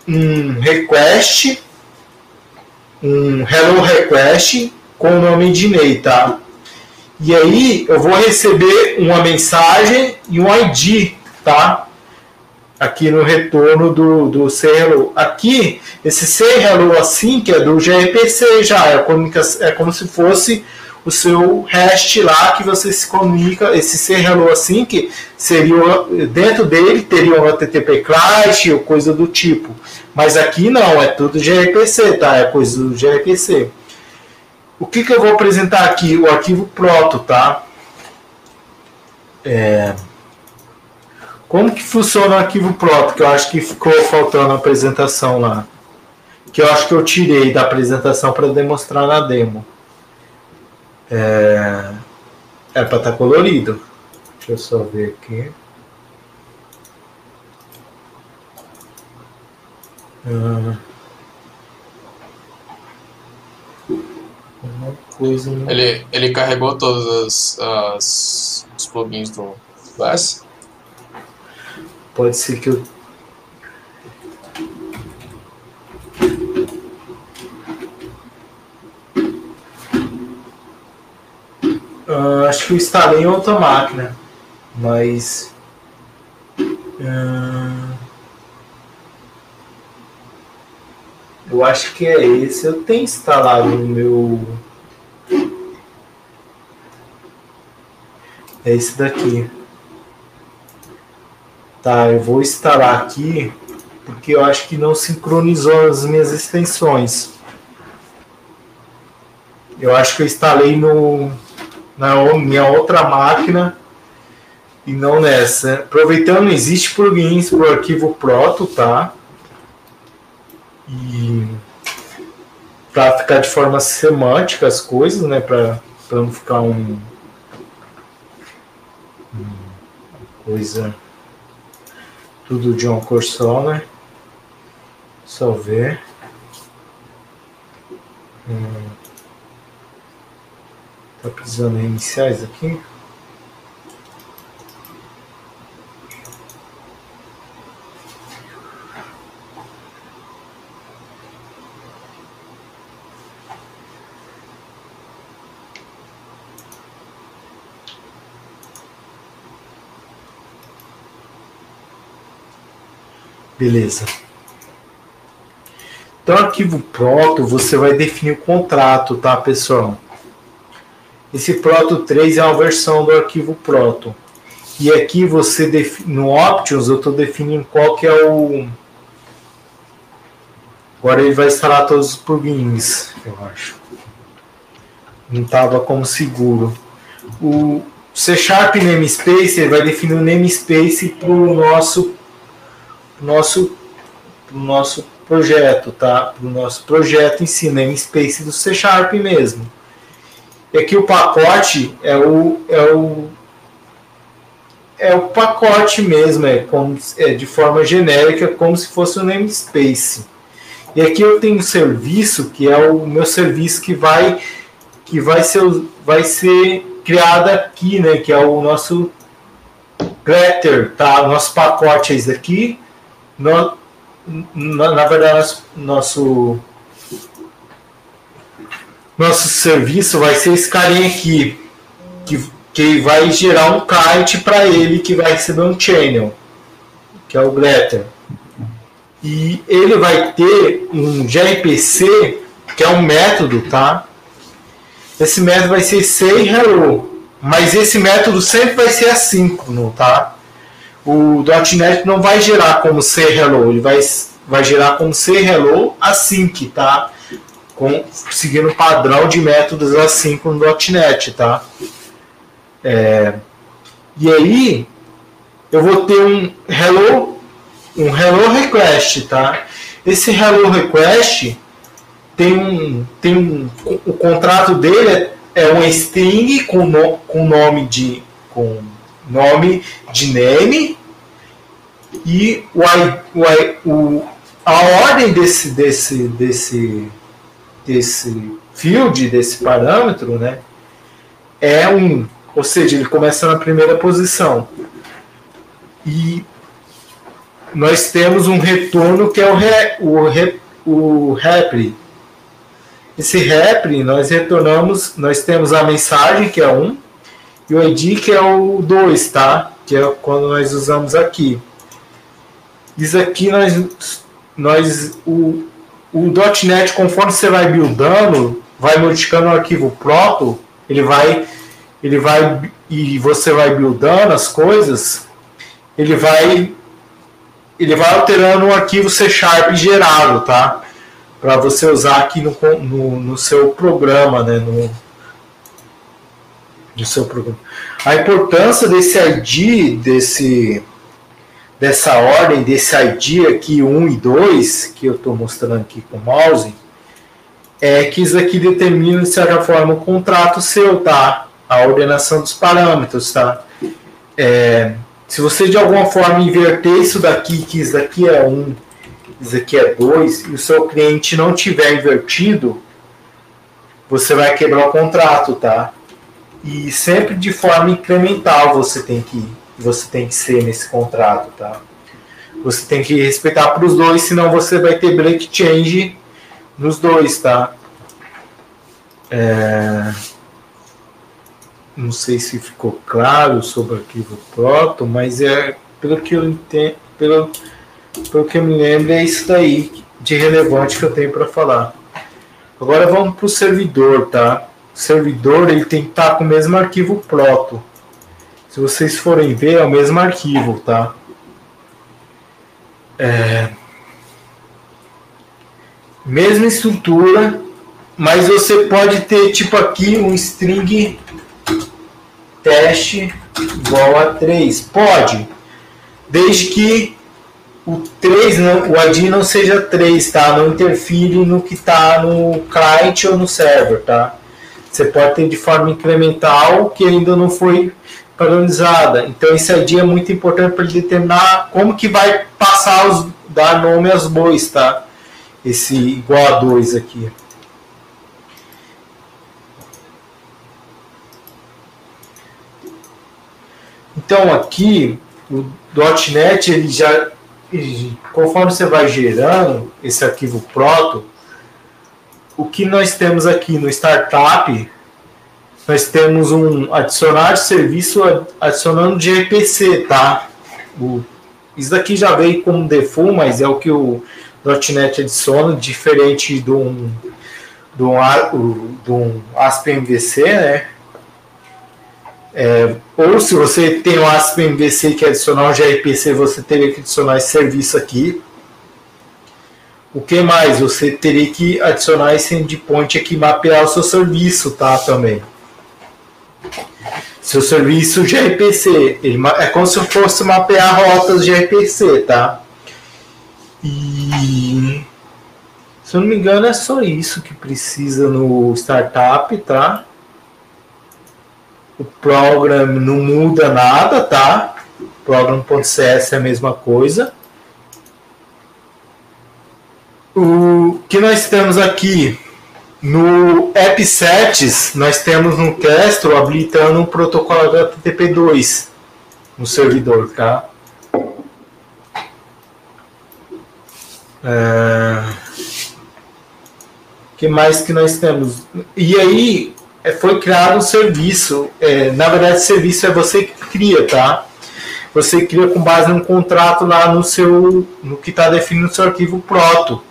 um request, um hello request com o nome de Ney, tá? E aí eu vou receber uma mensagem e um ID, tá? Aqui no retorno do, do Hello. Aqui, esse serHello Async é do gRPC já, é é como se fosse o seu REST lá que você se comunica, esse ser hello async seria dentro dele teria um HTTP client ou coisa do tipo. Mas aqui não, é tudo gRPC, tá? É coisa do gRPC. O que, que eu vou apresentar aqui? O arquivo proto, tá? É... Como que funciona o arquivo proto? Que eu acho que ficou faltando a apresentação lá. que eu acho que eu tirei da apresentação para demonstrar na demo. É, é para estar tá colorido. Deixa eu só ver aqui. Ah. Coisa. Ele, ele carregou todos as, as, os plugins do Flash? Pode ser que eu. Uh, acho que eu instalei em outra máquina, mas. Uh, eu acho que é esse. Eu tenho instalado no meu. É esse daqui. Tá, eu vou instalar aqui porque eu acho que não sincronizou as minhas extensões. Eu acho que eu instalei no, na minha outra máquina e não nessa. Aproveitando, existe plugins para o arquivo Proto, tá? E para ficar de forma semântica as coisas, né? Para não ficar um, uma coisa tudo de uma cor só, né? Só ver. Hum. Tá precisando iniciais aqui. Beleza. Então, arquivo proto, você vai definir o contrato, tá, pessoal? Esse proto 3 é uma versão do arquivo proto. E aqui você no options eu estou definindo qual que é o Agora ele vai instalar todos os plugins, eu acho. Não estava como seguro. O C Sharp namespace ele vai definir o namespace para o nosso nosso, pro nosso projeto, tá? O nosso projeto em si, namespace do C Sharp mesmo. E aqui o pacote é o, é o, é o pacote mesmo, é, como, é de forma genérica, como se fosse um namespace. E aqui eu tenho um serviço, que é o meu serviço que vai, que vai, ser, vai ser criado aqui, né? Que é o nosso Gretter, tá? O nosso pacote é esse aqui no, na, na verdade, nosso, nosso serviço vai ser esse carinha aqui, que, que vai gerar um kite para ele que vai receber um channel, que é o Gretter. E ele vai ter um gRPC, que é um método, tá? Esse método vai ser say hello, mas esse método sempre vai ser assíncrono, tá? O .NET não vai gerar como ser hello, ele vai, vai gerar como ser hello async, tá? Com, seguindo o padrão de métodos assim com o .NET, tá? É, e aí eu vou ter um hello, um hello request, tá? Esse hello request tem um, tem um, o contrato dele é, é um string com, no, com nome de com nome de name e o, o, o, a ordem desse, desse, desse, desse field, desse parâmetro, né, é um, ou seja, ele começa na primeira posição. E nós temos um retorno que é o, re, o, re, o repli. Esse repli nós retornamos, nós temos a mensagem que é 1 um, e o ID que é o 2, tá? Que é quando nós usamos aqui. Isso aqui nós, nós o, o .NET, conforme você vai buildando, vai modificando o arquivo proto, ele vai, ele vai e você vai buildando as coisas, ele vai, ele vai alterando o arquivo C Sharp gerado, tá? Para você usar aqui no, no, no seu programa, né? No, no seu programa. A importância desse ID, desse dessa ordem, desse ID aqui 1 e 2, que eu estou mostrando aqui com o mouse, é que isso aqui determina, de certa forma, o contrato seu, tá? A ordenação dos parâmetros, tá? É, se você de alguma forma inverter isso daqui, que isso daqui é 1, isso aqui é 2, e o seu cliente não tiver invertido, você vai quebrar o contrato, tá? E sempre de forma incremental você tem que você tem que ser nesse contrato, tá? Você tem que respeitar para os dois, senão você vai ter break change nos dois, tá? É... Não sei se ficou claro sobre o arquivo proto, mas é pelo que eu entendo, pelo, pelo que eu me lembro, é isso daí de relevante que eu tenho para falar. Agora vamos para o servidor, tá? O servidor ele tem que estar tá com o mesmo arquivo proto. Se vocês forem ver, é o mesmo arquivo, tá? É... Mesma estrutura, mas você pode ter tipo aqui um string teste igual a 3. Pode, desde que o 3, não, o ID não seja 3, tá? Não interfere no que está no client ou no server, tá? Você pode ter de forma incremental que ainda não foi padronizada. Então esse ID é muito importante para determinar como que vai passar os dar nome aos bois, tá? Esse igual a 2 aqui. Então aqui o .NET ele já conforme você vai gerando esse arquivo proto, o que nós temos aqui no startup nós temos um adicionar de serviço adicionando de RPC, tá? O, isso daqui já veio como default, mas é o que o .NET adiciona, diferente do um, do um, do um ASP MVC, né? É, ou se você tem um ASP MVC que adicionar um gRPC, você teria que adicionar esse serviço aqui. O que mais? Você teria que adicionar esse endpoint aqui, mapear o seu serviço, tá? Também. Seu serviço gRPC, ele é como se fosse mapear rotas gRPC, tá? E se eu não me engano é só isso que precisa no startup, tá? O program não muda nada, tá? Program.cs é a mesma coisa. O que nós temos aqui no AppSets, nós temos no Castro habilitando um protocolo HTTP2 no servidor, tá? É... que mais que nós temos? E aí é, foi criado um serviço. É, na verdade, serviço é você que cria, tá? Você cria com base num contrato lá no seu, no que está definido no seu arquivo proto,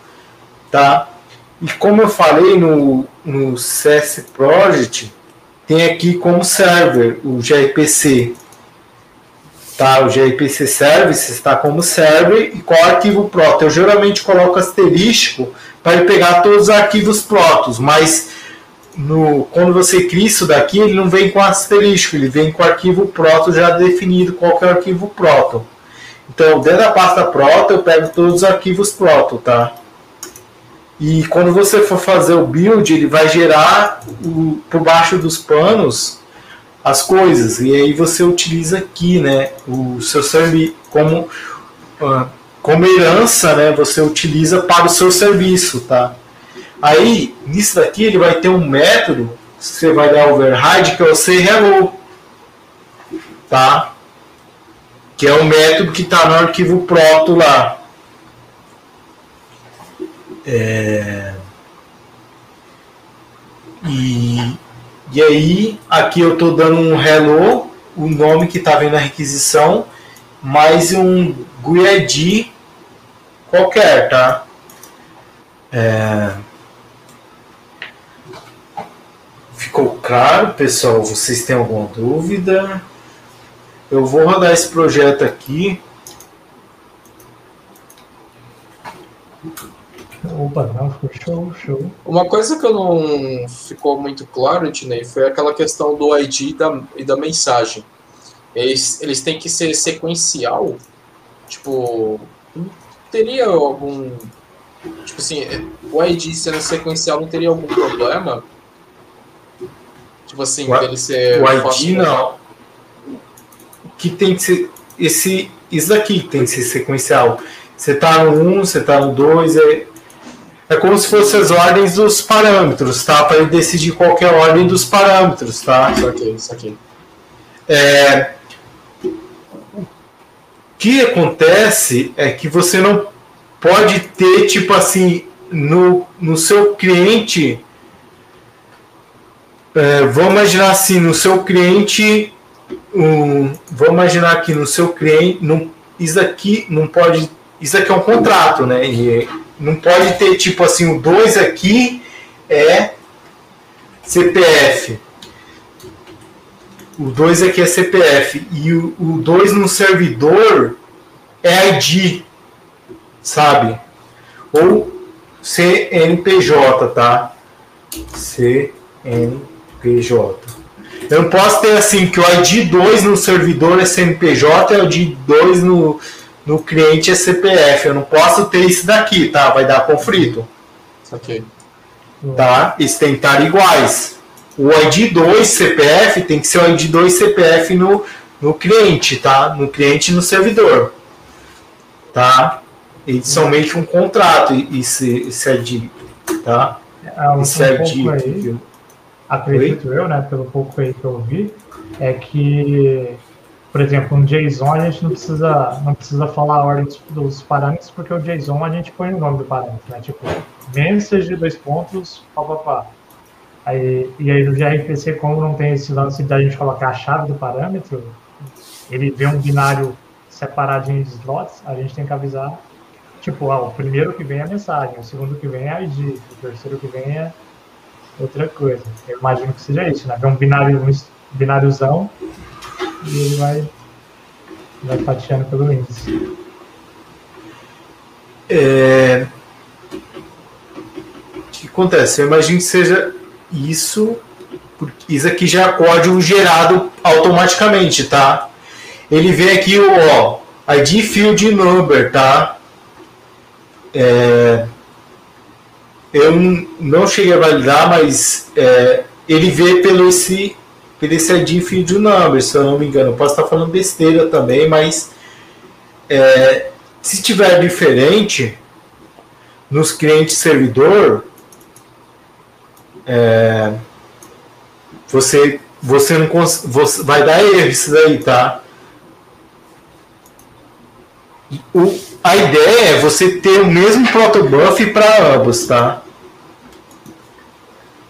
tá? E como eu falei no, no CS Project, tem aqui como server o gRPC. Tá? O gRPC Service está como server e qual arquivo proto? Eu geralmente coloco asterístico para ele pegar todos os arquivos protos, mas no, quando você cria isso daqui, ele não vem com asterístico, ele vem com o arquivo proto já definido, qual é o arquivo proto. Então, dentro da pasta proto, eu pego todos os arquivos proto, tá? E quando você for fazer o build, ele vai gerar o, por baixo dos panos as coisas. E aí você utiliza aqui, né, o seu serviço como uh, como herança, né, você utiliza para o seu serviço, tá? Aí, nisso daqui, ele vai ter um método, você vai dar override, que é o say hello, tá? Que é o método que está no arquivo proto lá. É... E, e aí, aqui eu estou dando um hello, o nome que está vendo na requisição, mais um GUID qualquer, tá? É... Ficou claro, pessoal? Vocês têm alguma dúvida? Eu vou rodar esse projeto aqui. Opa, não, ficou show, show. Uma coisa que eu não ficou muito claro, Tinei, foi aquela questão do ID e da, e da mensagem. Eles, eles têm que ser sequencial tipo, teria algum. Tipo assim, o ID sendo sequencial não teria algum problema? Tipo assim, o, dele ser. O ID não. Que tem que ser. Esse, isso daqui tem que ser sequencial. Você tá no 1, você tá no 2, é, é como se fossem as ordens dos parâmetros, tá? Para ele decidir qualquer ordem dos parâmetros, tá? Isso aqui, isso aqui. É, o que acontece é que você não pode ter, tipo assim, no, no seu cliente. É, vamos imaginar assim, no seu cliente. Um, vamos imaginar que no seu cliente. Isso aqui não pode. Isso aqui é um contrato, né? E não pode ter tipo assim, o 2 aqui é CPF. O 2 aqui é CPF. E o 2 no servidor é ID. Sabe? Ou CNPJ, tá? CNPJ. Eu não posso ter assim que o ID 2 no servidor é CNPJ e o ID 2 no, no cliente é CPF. Eu não posso ter isso daqui, tá? Vai dar conflito. Ok. Tá? Eles têm que estar iguais. O ID 2 CPF tem que ser o ID 2 CPF no, no cliente, tá? No cliente e no servidor. Tá? Meio que um contrato, esse, esse ID, tá? É, esse um ID. Aí, acredito Oi? eu, né? Pelo pouco aí que eu vi, é que por exemplo, um JSON a gente não precisa, não precisa falar a ordem dos, parâmetros, porque o JSON a gente põe o nome do parâmetro, né? Tipo, message, dois pontos, papapá. Aí, e aí no gRPC, como não tem esse lance da gente colocar a chave do parâmetro, ele vê um binário separado em slots, a gente tem que avisar, tipo, ah, o primeiro que vem é a mensagem, o segundo que vem é a ID, o terceiro que vem é outra coisa. Eu imagino que seja isso, né? Vê um binário, um bináriozão, e ele vai, vai fatiando pelo índice. É... O que acontece? Eu imagino que seja isso, porque isso aqui já é código gerado automaticamente, tá? Ele vem aqui o ó, ID field number, tá? É... Eu não cheguei a validar, mas é, ele vê pelo esse esse ID field number, se eu não me engano. Eu posso estar falando besteira também, mas é, se tiver diferente nos clientes servidor, é, você você não você, vai dar erro isso daí, tá? O, a ideia é você ter o mesmo protobuf para ambos, tá?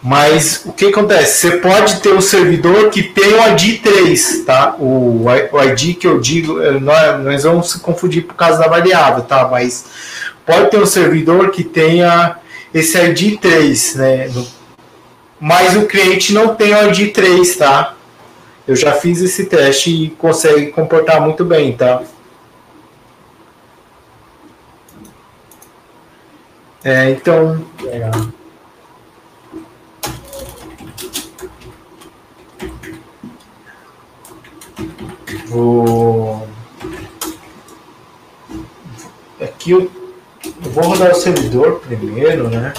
Mas o que acontece? Você pode ter um servidor que tem o ID 3, tá? O, o ID que eu digo, eh, nós, vamos se confundir por causa da variável, tá? Mas pode ter um servidor que tenha esse ID 3, né? Mas o cliente não tem o ID 3, tá? Eu já fiz esse teste e consegue comportar muito bem, tá? É, então. Legal. Vou. Aqui eu, eu vou rodar o servidor primeiro, né?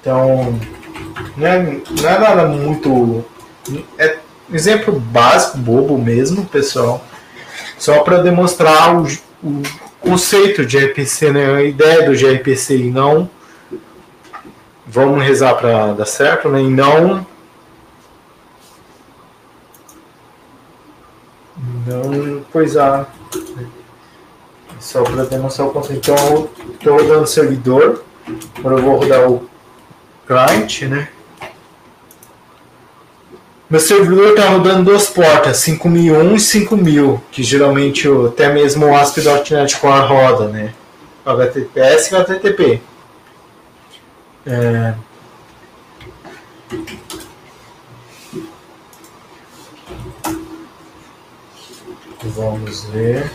Então, não é, não é nada muito. É exemplo básico, bobo mesmo, pessoal. Só para demonstrar o, o conceito de RPC, né? a ideia do gRPC e não vamos rezar para dar certo, né? E não não coisar só para demonstrar o conceito. Então, estou rodando o servidor, agora eu vou rodar o client, né? Meu servidor está rodando duas portas, 5001 e 5000, que geralmente até mesmo o ASP.NET Core roda, né? HTTPS e HTTP. É... Vamos ver.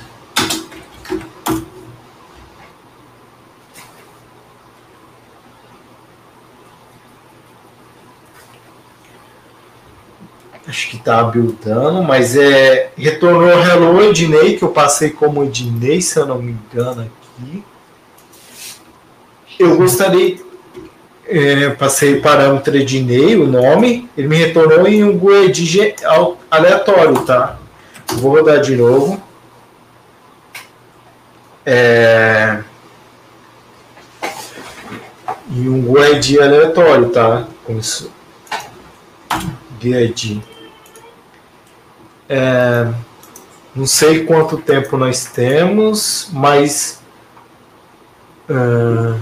Acho que tá buildando, mas é. Retornou Hello Ednei, que eu passei como Ednei, se eu não me engano aqui. Eu gostaria. É, passei parâmetro Ednei, o nome. Ele me retornou em um GUID aleatório, tá? Vou rodar de novo. É, e um GUID aleatório, tá? Com isso. GUID. É, não sei quanto tempo nós temos, mas uh,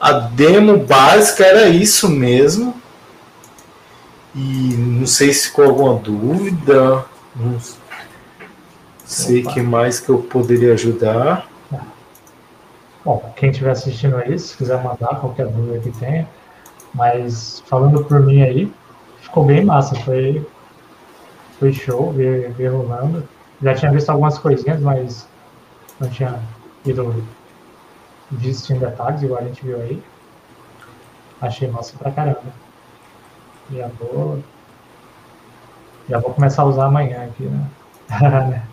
a demo básica era isso mesmo. E não sei se ficou alguma dúvida. Não sei o que mais que eu poderia ajudar. Bom, quem estiver assistindo aí, se quiser mandar qualquer dúvida que tenha. Mas falando por mim aí, ficou bem massa. Foi foi show ver, ver rolando. Já tinha visto algumas coisinhas, mas não tinha ido em detalhes, igual a gente viu aí. Achei massa pra caramba. Já vou. Já vou começar a usar amanhã aqui, né?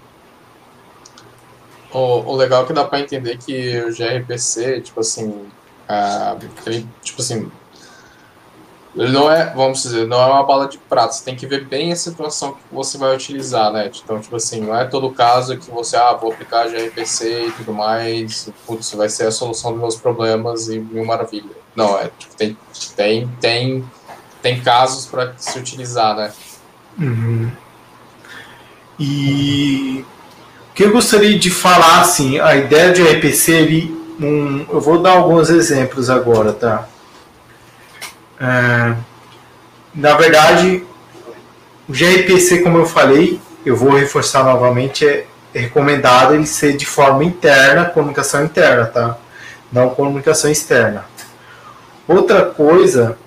o, o legal é que dá pra entender que o gRPC, tipo assim, uh, ele, tipo assim, ele não é, vamos dizer, não é uma bala de prata. Você tem que ver bem a situação que você vai utilizar, né? Então, tipo assim, não é todo caso que você, ah, vou aplicar gRPC e tudo mais, putz, vai ser a solução dos meus problemas e mil maravilha. Não, é, tipo, tem, tem, tem, tem casos para se utilizar, né? Uhum. E o que eu gostaria de falar, assim, a ideia de RPC, ele, um, eu vou dar alguns exemplos agora, tá? É, na verdade, o gRPC, como eu falei, eu vou reforçar novamente, é, recomendado ele ser de forma interna, comunicação interna, tá? Não comunicação externa. Outra coisa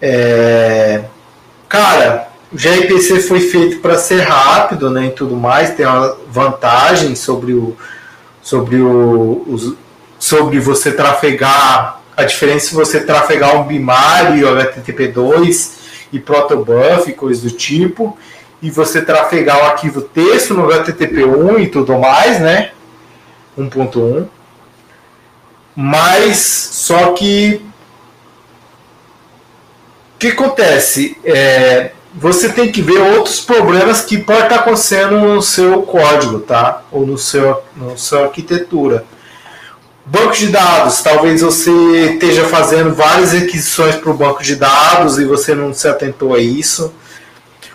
é, cara, o gRPC foi feito para ser rápido, né, e tudo mais, tem uma vantagem sobre o sobre o sobre você trafegar a diferença se você trafegar um binário, HTTP2 e protobuf, coisas do tipo, e você trafegar o arquivo texto no HTTP1 e tudo mais, né? 1.1. Mas só que o que acontece? É, você tem que ver outros problemas que podem estar acontecendo no seu código, tá? Ou no seu, no sua arquitetura. Banco de dados, talvez você esteja fazendo várias requisições para o banco de dados e você não se atentou a isso.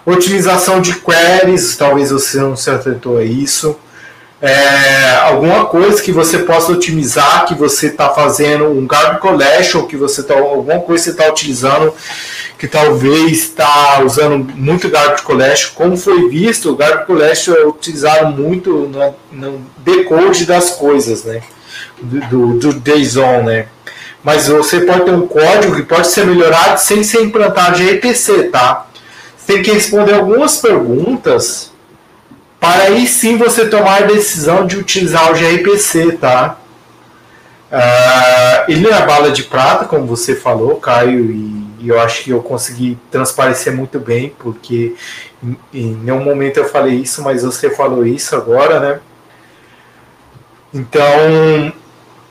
Otimização de queries, talvez você não se atentou a isso. É, alguma coisa que você possa otimizar, que você está fazendo um garbage collection, que você tá, alguma coisa que você está utilizando, que talvez está usando muito garbage collection, como foi visto, o garbage collection é utilizado muito no, no decode das coisas, né? Do, do JSON, né? Mas você pode ter um código que pode ser melhorado sem ser implantado gRPC, tá? Você tem que responder algumas perguntas para aí sim você tomar a decisão de utilizar o gRPC, tá? Uh, ele é bala de prata, como você falou, Caio, e, e, eu acho que eu consegui transparecer muito bem, porque em, em nenhum momento eu falei isso, mas você falou isso agora, né? Então,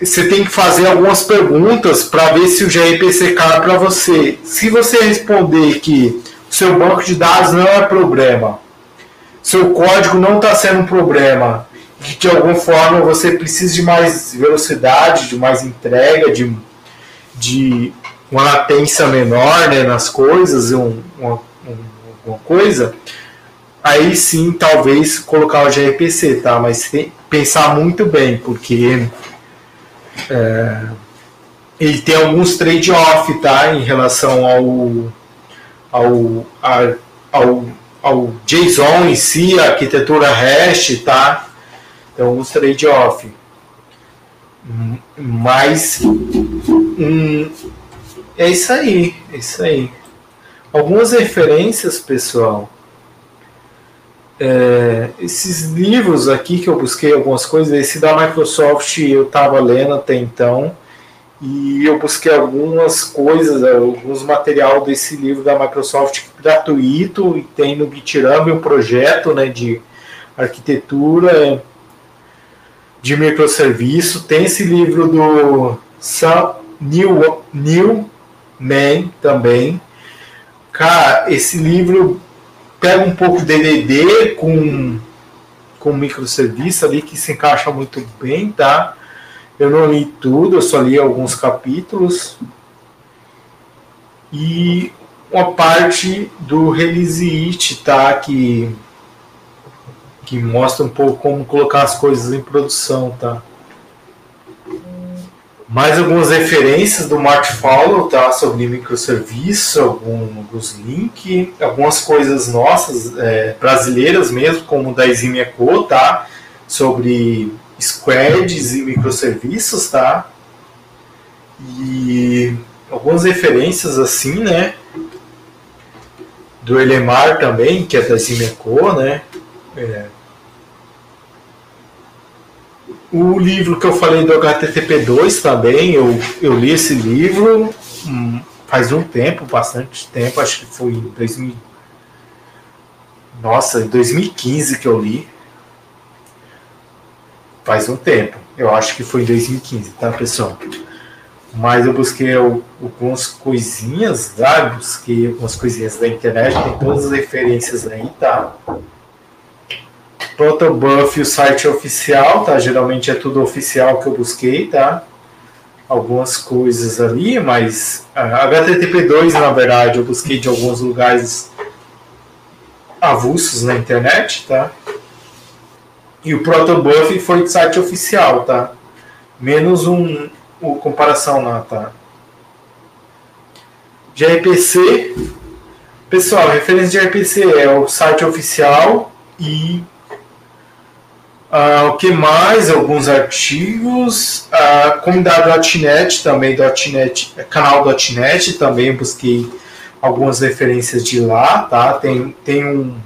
você tem que fazer algumas perguntas para ver se o gRPC cai para você. Se você responder que seu banco de dados não é problema, seu código não está sendo um problema, que de alguma forma você precisa de mais velocidade, de mais entrega, de, de uma latência menor né, nas coisas, um, uma, uma coisa, aí sim talvez colocar o gRPC, tá? Mas tem, pensar muito bem, porque é, ele tem alguns trade-off tá, em relação ao, ao, a, ao, ao JSON em si, a arquitetura REST, tá? Tem alguns trade-off. Mas hum, é isso aí, é isso aí. Algumas referências, pessoal. É, esses livros aqui que eu busquei algumas coisas, esse da Microsoft eu estava lendo até então e eu busquei algumas coisas, alguns material desse livro da Microsoft gratuito e tem no GitHub um projeto né, de arquitetura de microserviço. Tem esse livro do Sam New, New Man também. Cara, esse livro pega um pouco de DDD com, com microserviço ali que se encaixa muito bem, tá? Eu não li tudo, eu só li alguns capítulos. E uma parte do Release It, tá? Que, que mostra um pouco como colocar as coisas em produção, tá? Mais algumas referências do Mark Fowler, tá? Sobre microserviço, alguns links, algumas coisas nossas, é, brasileiras mesmo, como da Eximia Co, tá? Sobre squads e microserviços, tá? E algumas referências assim, né? Do Elemar também, que é da Zimeco, né? É. O livro que eu falei do HTTP2 também, eu, eu li esse livro hum, faz um tempo, bastante tempo, acho que foi em 2000. Nossa, em 2015 que eu li faz um tempo. Eu acho que foi em 2015, tá, pessoal? Mas eu busquei algumas coisinhas lá, busquei algumas coisinhas da internet, tem todas as referências aí, tá? Protobuf, o site oficial, tá? Geralmente é tudo oficial que eu busquei, tá? Algumas coisas ali, mas HTTP2, na verdade, eu busquei de alguns lugares avulsos na internet, tá? E o Protobuf foi de site oficial, tá? Menos um, um comparação lá, tá? gRPC, pessoal, referência de gRPC é o site oficial e uh, o que mais? Alguns artigos, a uh, comunidade.net também, .NET, canal .NET também busquei algumas referências de lá, tá? Tem, tem um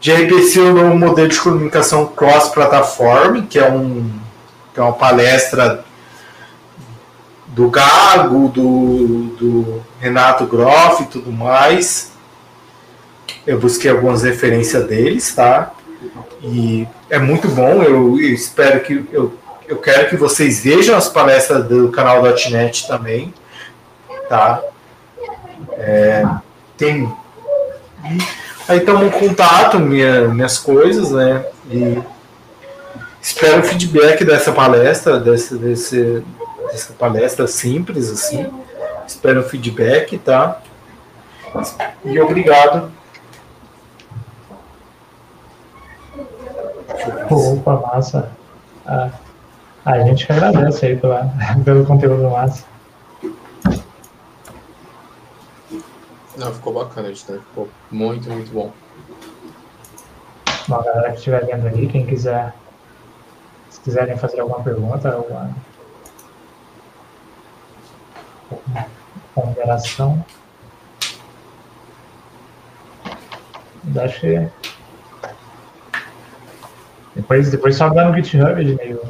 gRPC é novo modelo de comunicação cross-platform, que é, um, que é uma palestra do Gago, do, do Renato Groff e tudo mais. Eu busquei algumas referências deles, tá? E é muito bom. Eu, eu espero que eu, eu quero que vocês vejam as palestras do canal .NET também, tá? É, tem Aí tomo contato, minha, minhas coisas, né? E espero o feedback dessa palestra, desse, desse, dessa palestra simples, assim. Espero o feedback, tá? E obrigado. Opa, massa. Ah, a gente que agradece aí pela, pelo conteúdo massa. Não, ficou bacana, editor. Ficou muito, muito bom. Bom, galera que estiver vendo aí, quem quiser, se quiserem fazer alguma pergunta, alguma ponderação, acho que depois, depois só dá no GitHub de meio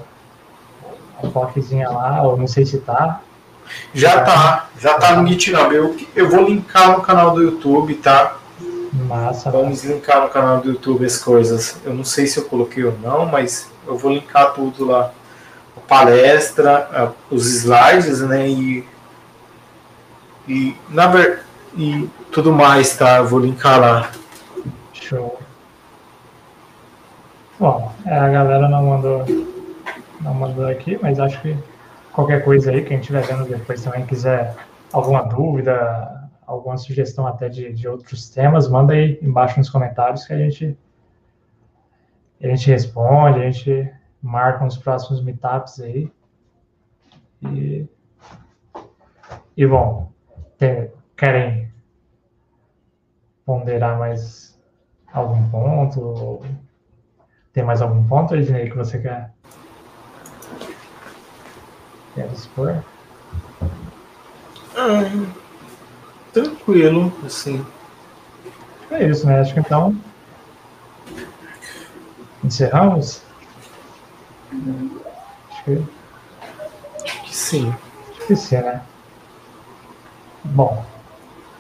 uma POCzinha lá, ou não sei se tá, já tá, já tá no GitHub. Eu, eu vou linkar no canal do YouTube, tá? Massa. Vamos linkar no canal do YouTube as coisas. Eu não sei se eu coloquei ou não, mas eu vou linkar tudo lá. A palestra, os slides, né? E, e, na e tudo mais, tá? Eu vou linkar lá. Show. Bom, é, a galera não mandou, não mandou aqui, mas acho que qualquer coisa aí, quem estiver vendo depois também quiser alguma dúvida, alguma sugestão até de, de outros temas, manda aí embaixo nos comentários que a gente, a gente responde, a gente marca os próximos meetups aí. E, e bom, tem, querem ponderar mais algum ponto? Tem mais algum ponto, Ednei, que você quer Quer expor? Ah, tranquilo, assim. É isso, né? Acho que então. Encerramos? Acho que. Acho que sim. esqueci, né? Bom,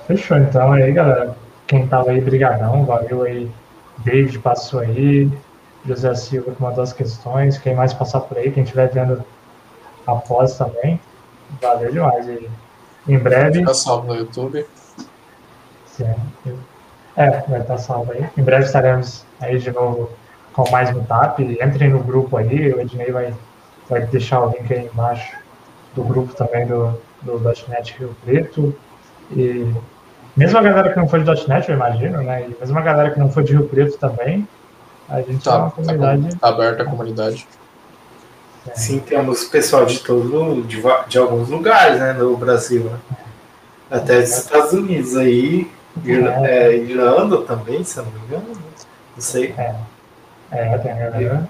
fechou então aí, galera. Quem tava aí, brigadão, valeu aí. David passou aí, José Silva que mandou as questões, quem mais passar por aí, quem estiver vendo após também, valeu demais. E em breve. Fica salvo no YouTube. Sim. É, vai estar salvo aí. Em breve estaremos aí de novo com mais TAP. Entrem no grupo aí, o Ednei vai, vai deixar o link aí embaixo do grupo também do, do .NET Rio Preto. E mesmo a galera que não foi de .NET, eu imagino, né? E mesmo a galera que não foi de Rio Preto também, a gente tá, é uma comunidade... Tá aberta a comunidade. É. Sim, temos pessoal de todo, de, de alguns lugares, né, no Brasil, né? Até dos Estados Unidos aí, é. É, Irlanda também, se eu não me engano, né? não sei. É, é tem a galera,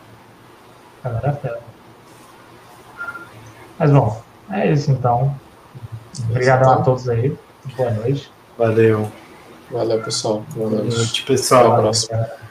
a galera fera. Mas bom, é isso então. Obrigadão a todos aí. Boa noite. Valeu. Valeu, pessoal. Boa noite. Boa noite, pessoal. Até a próxima.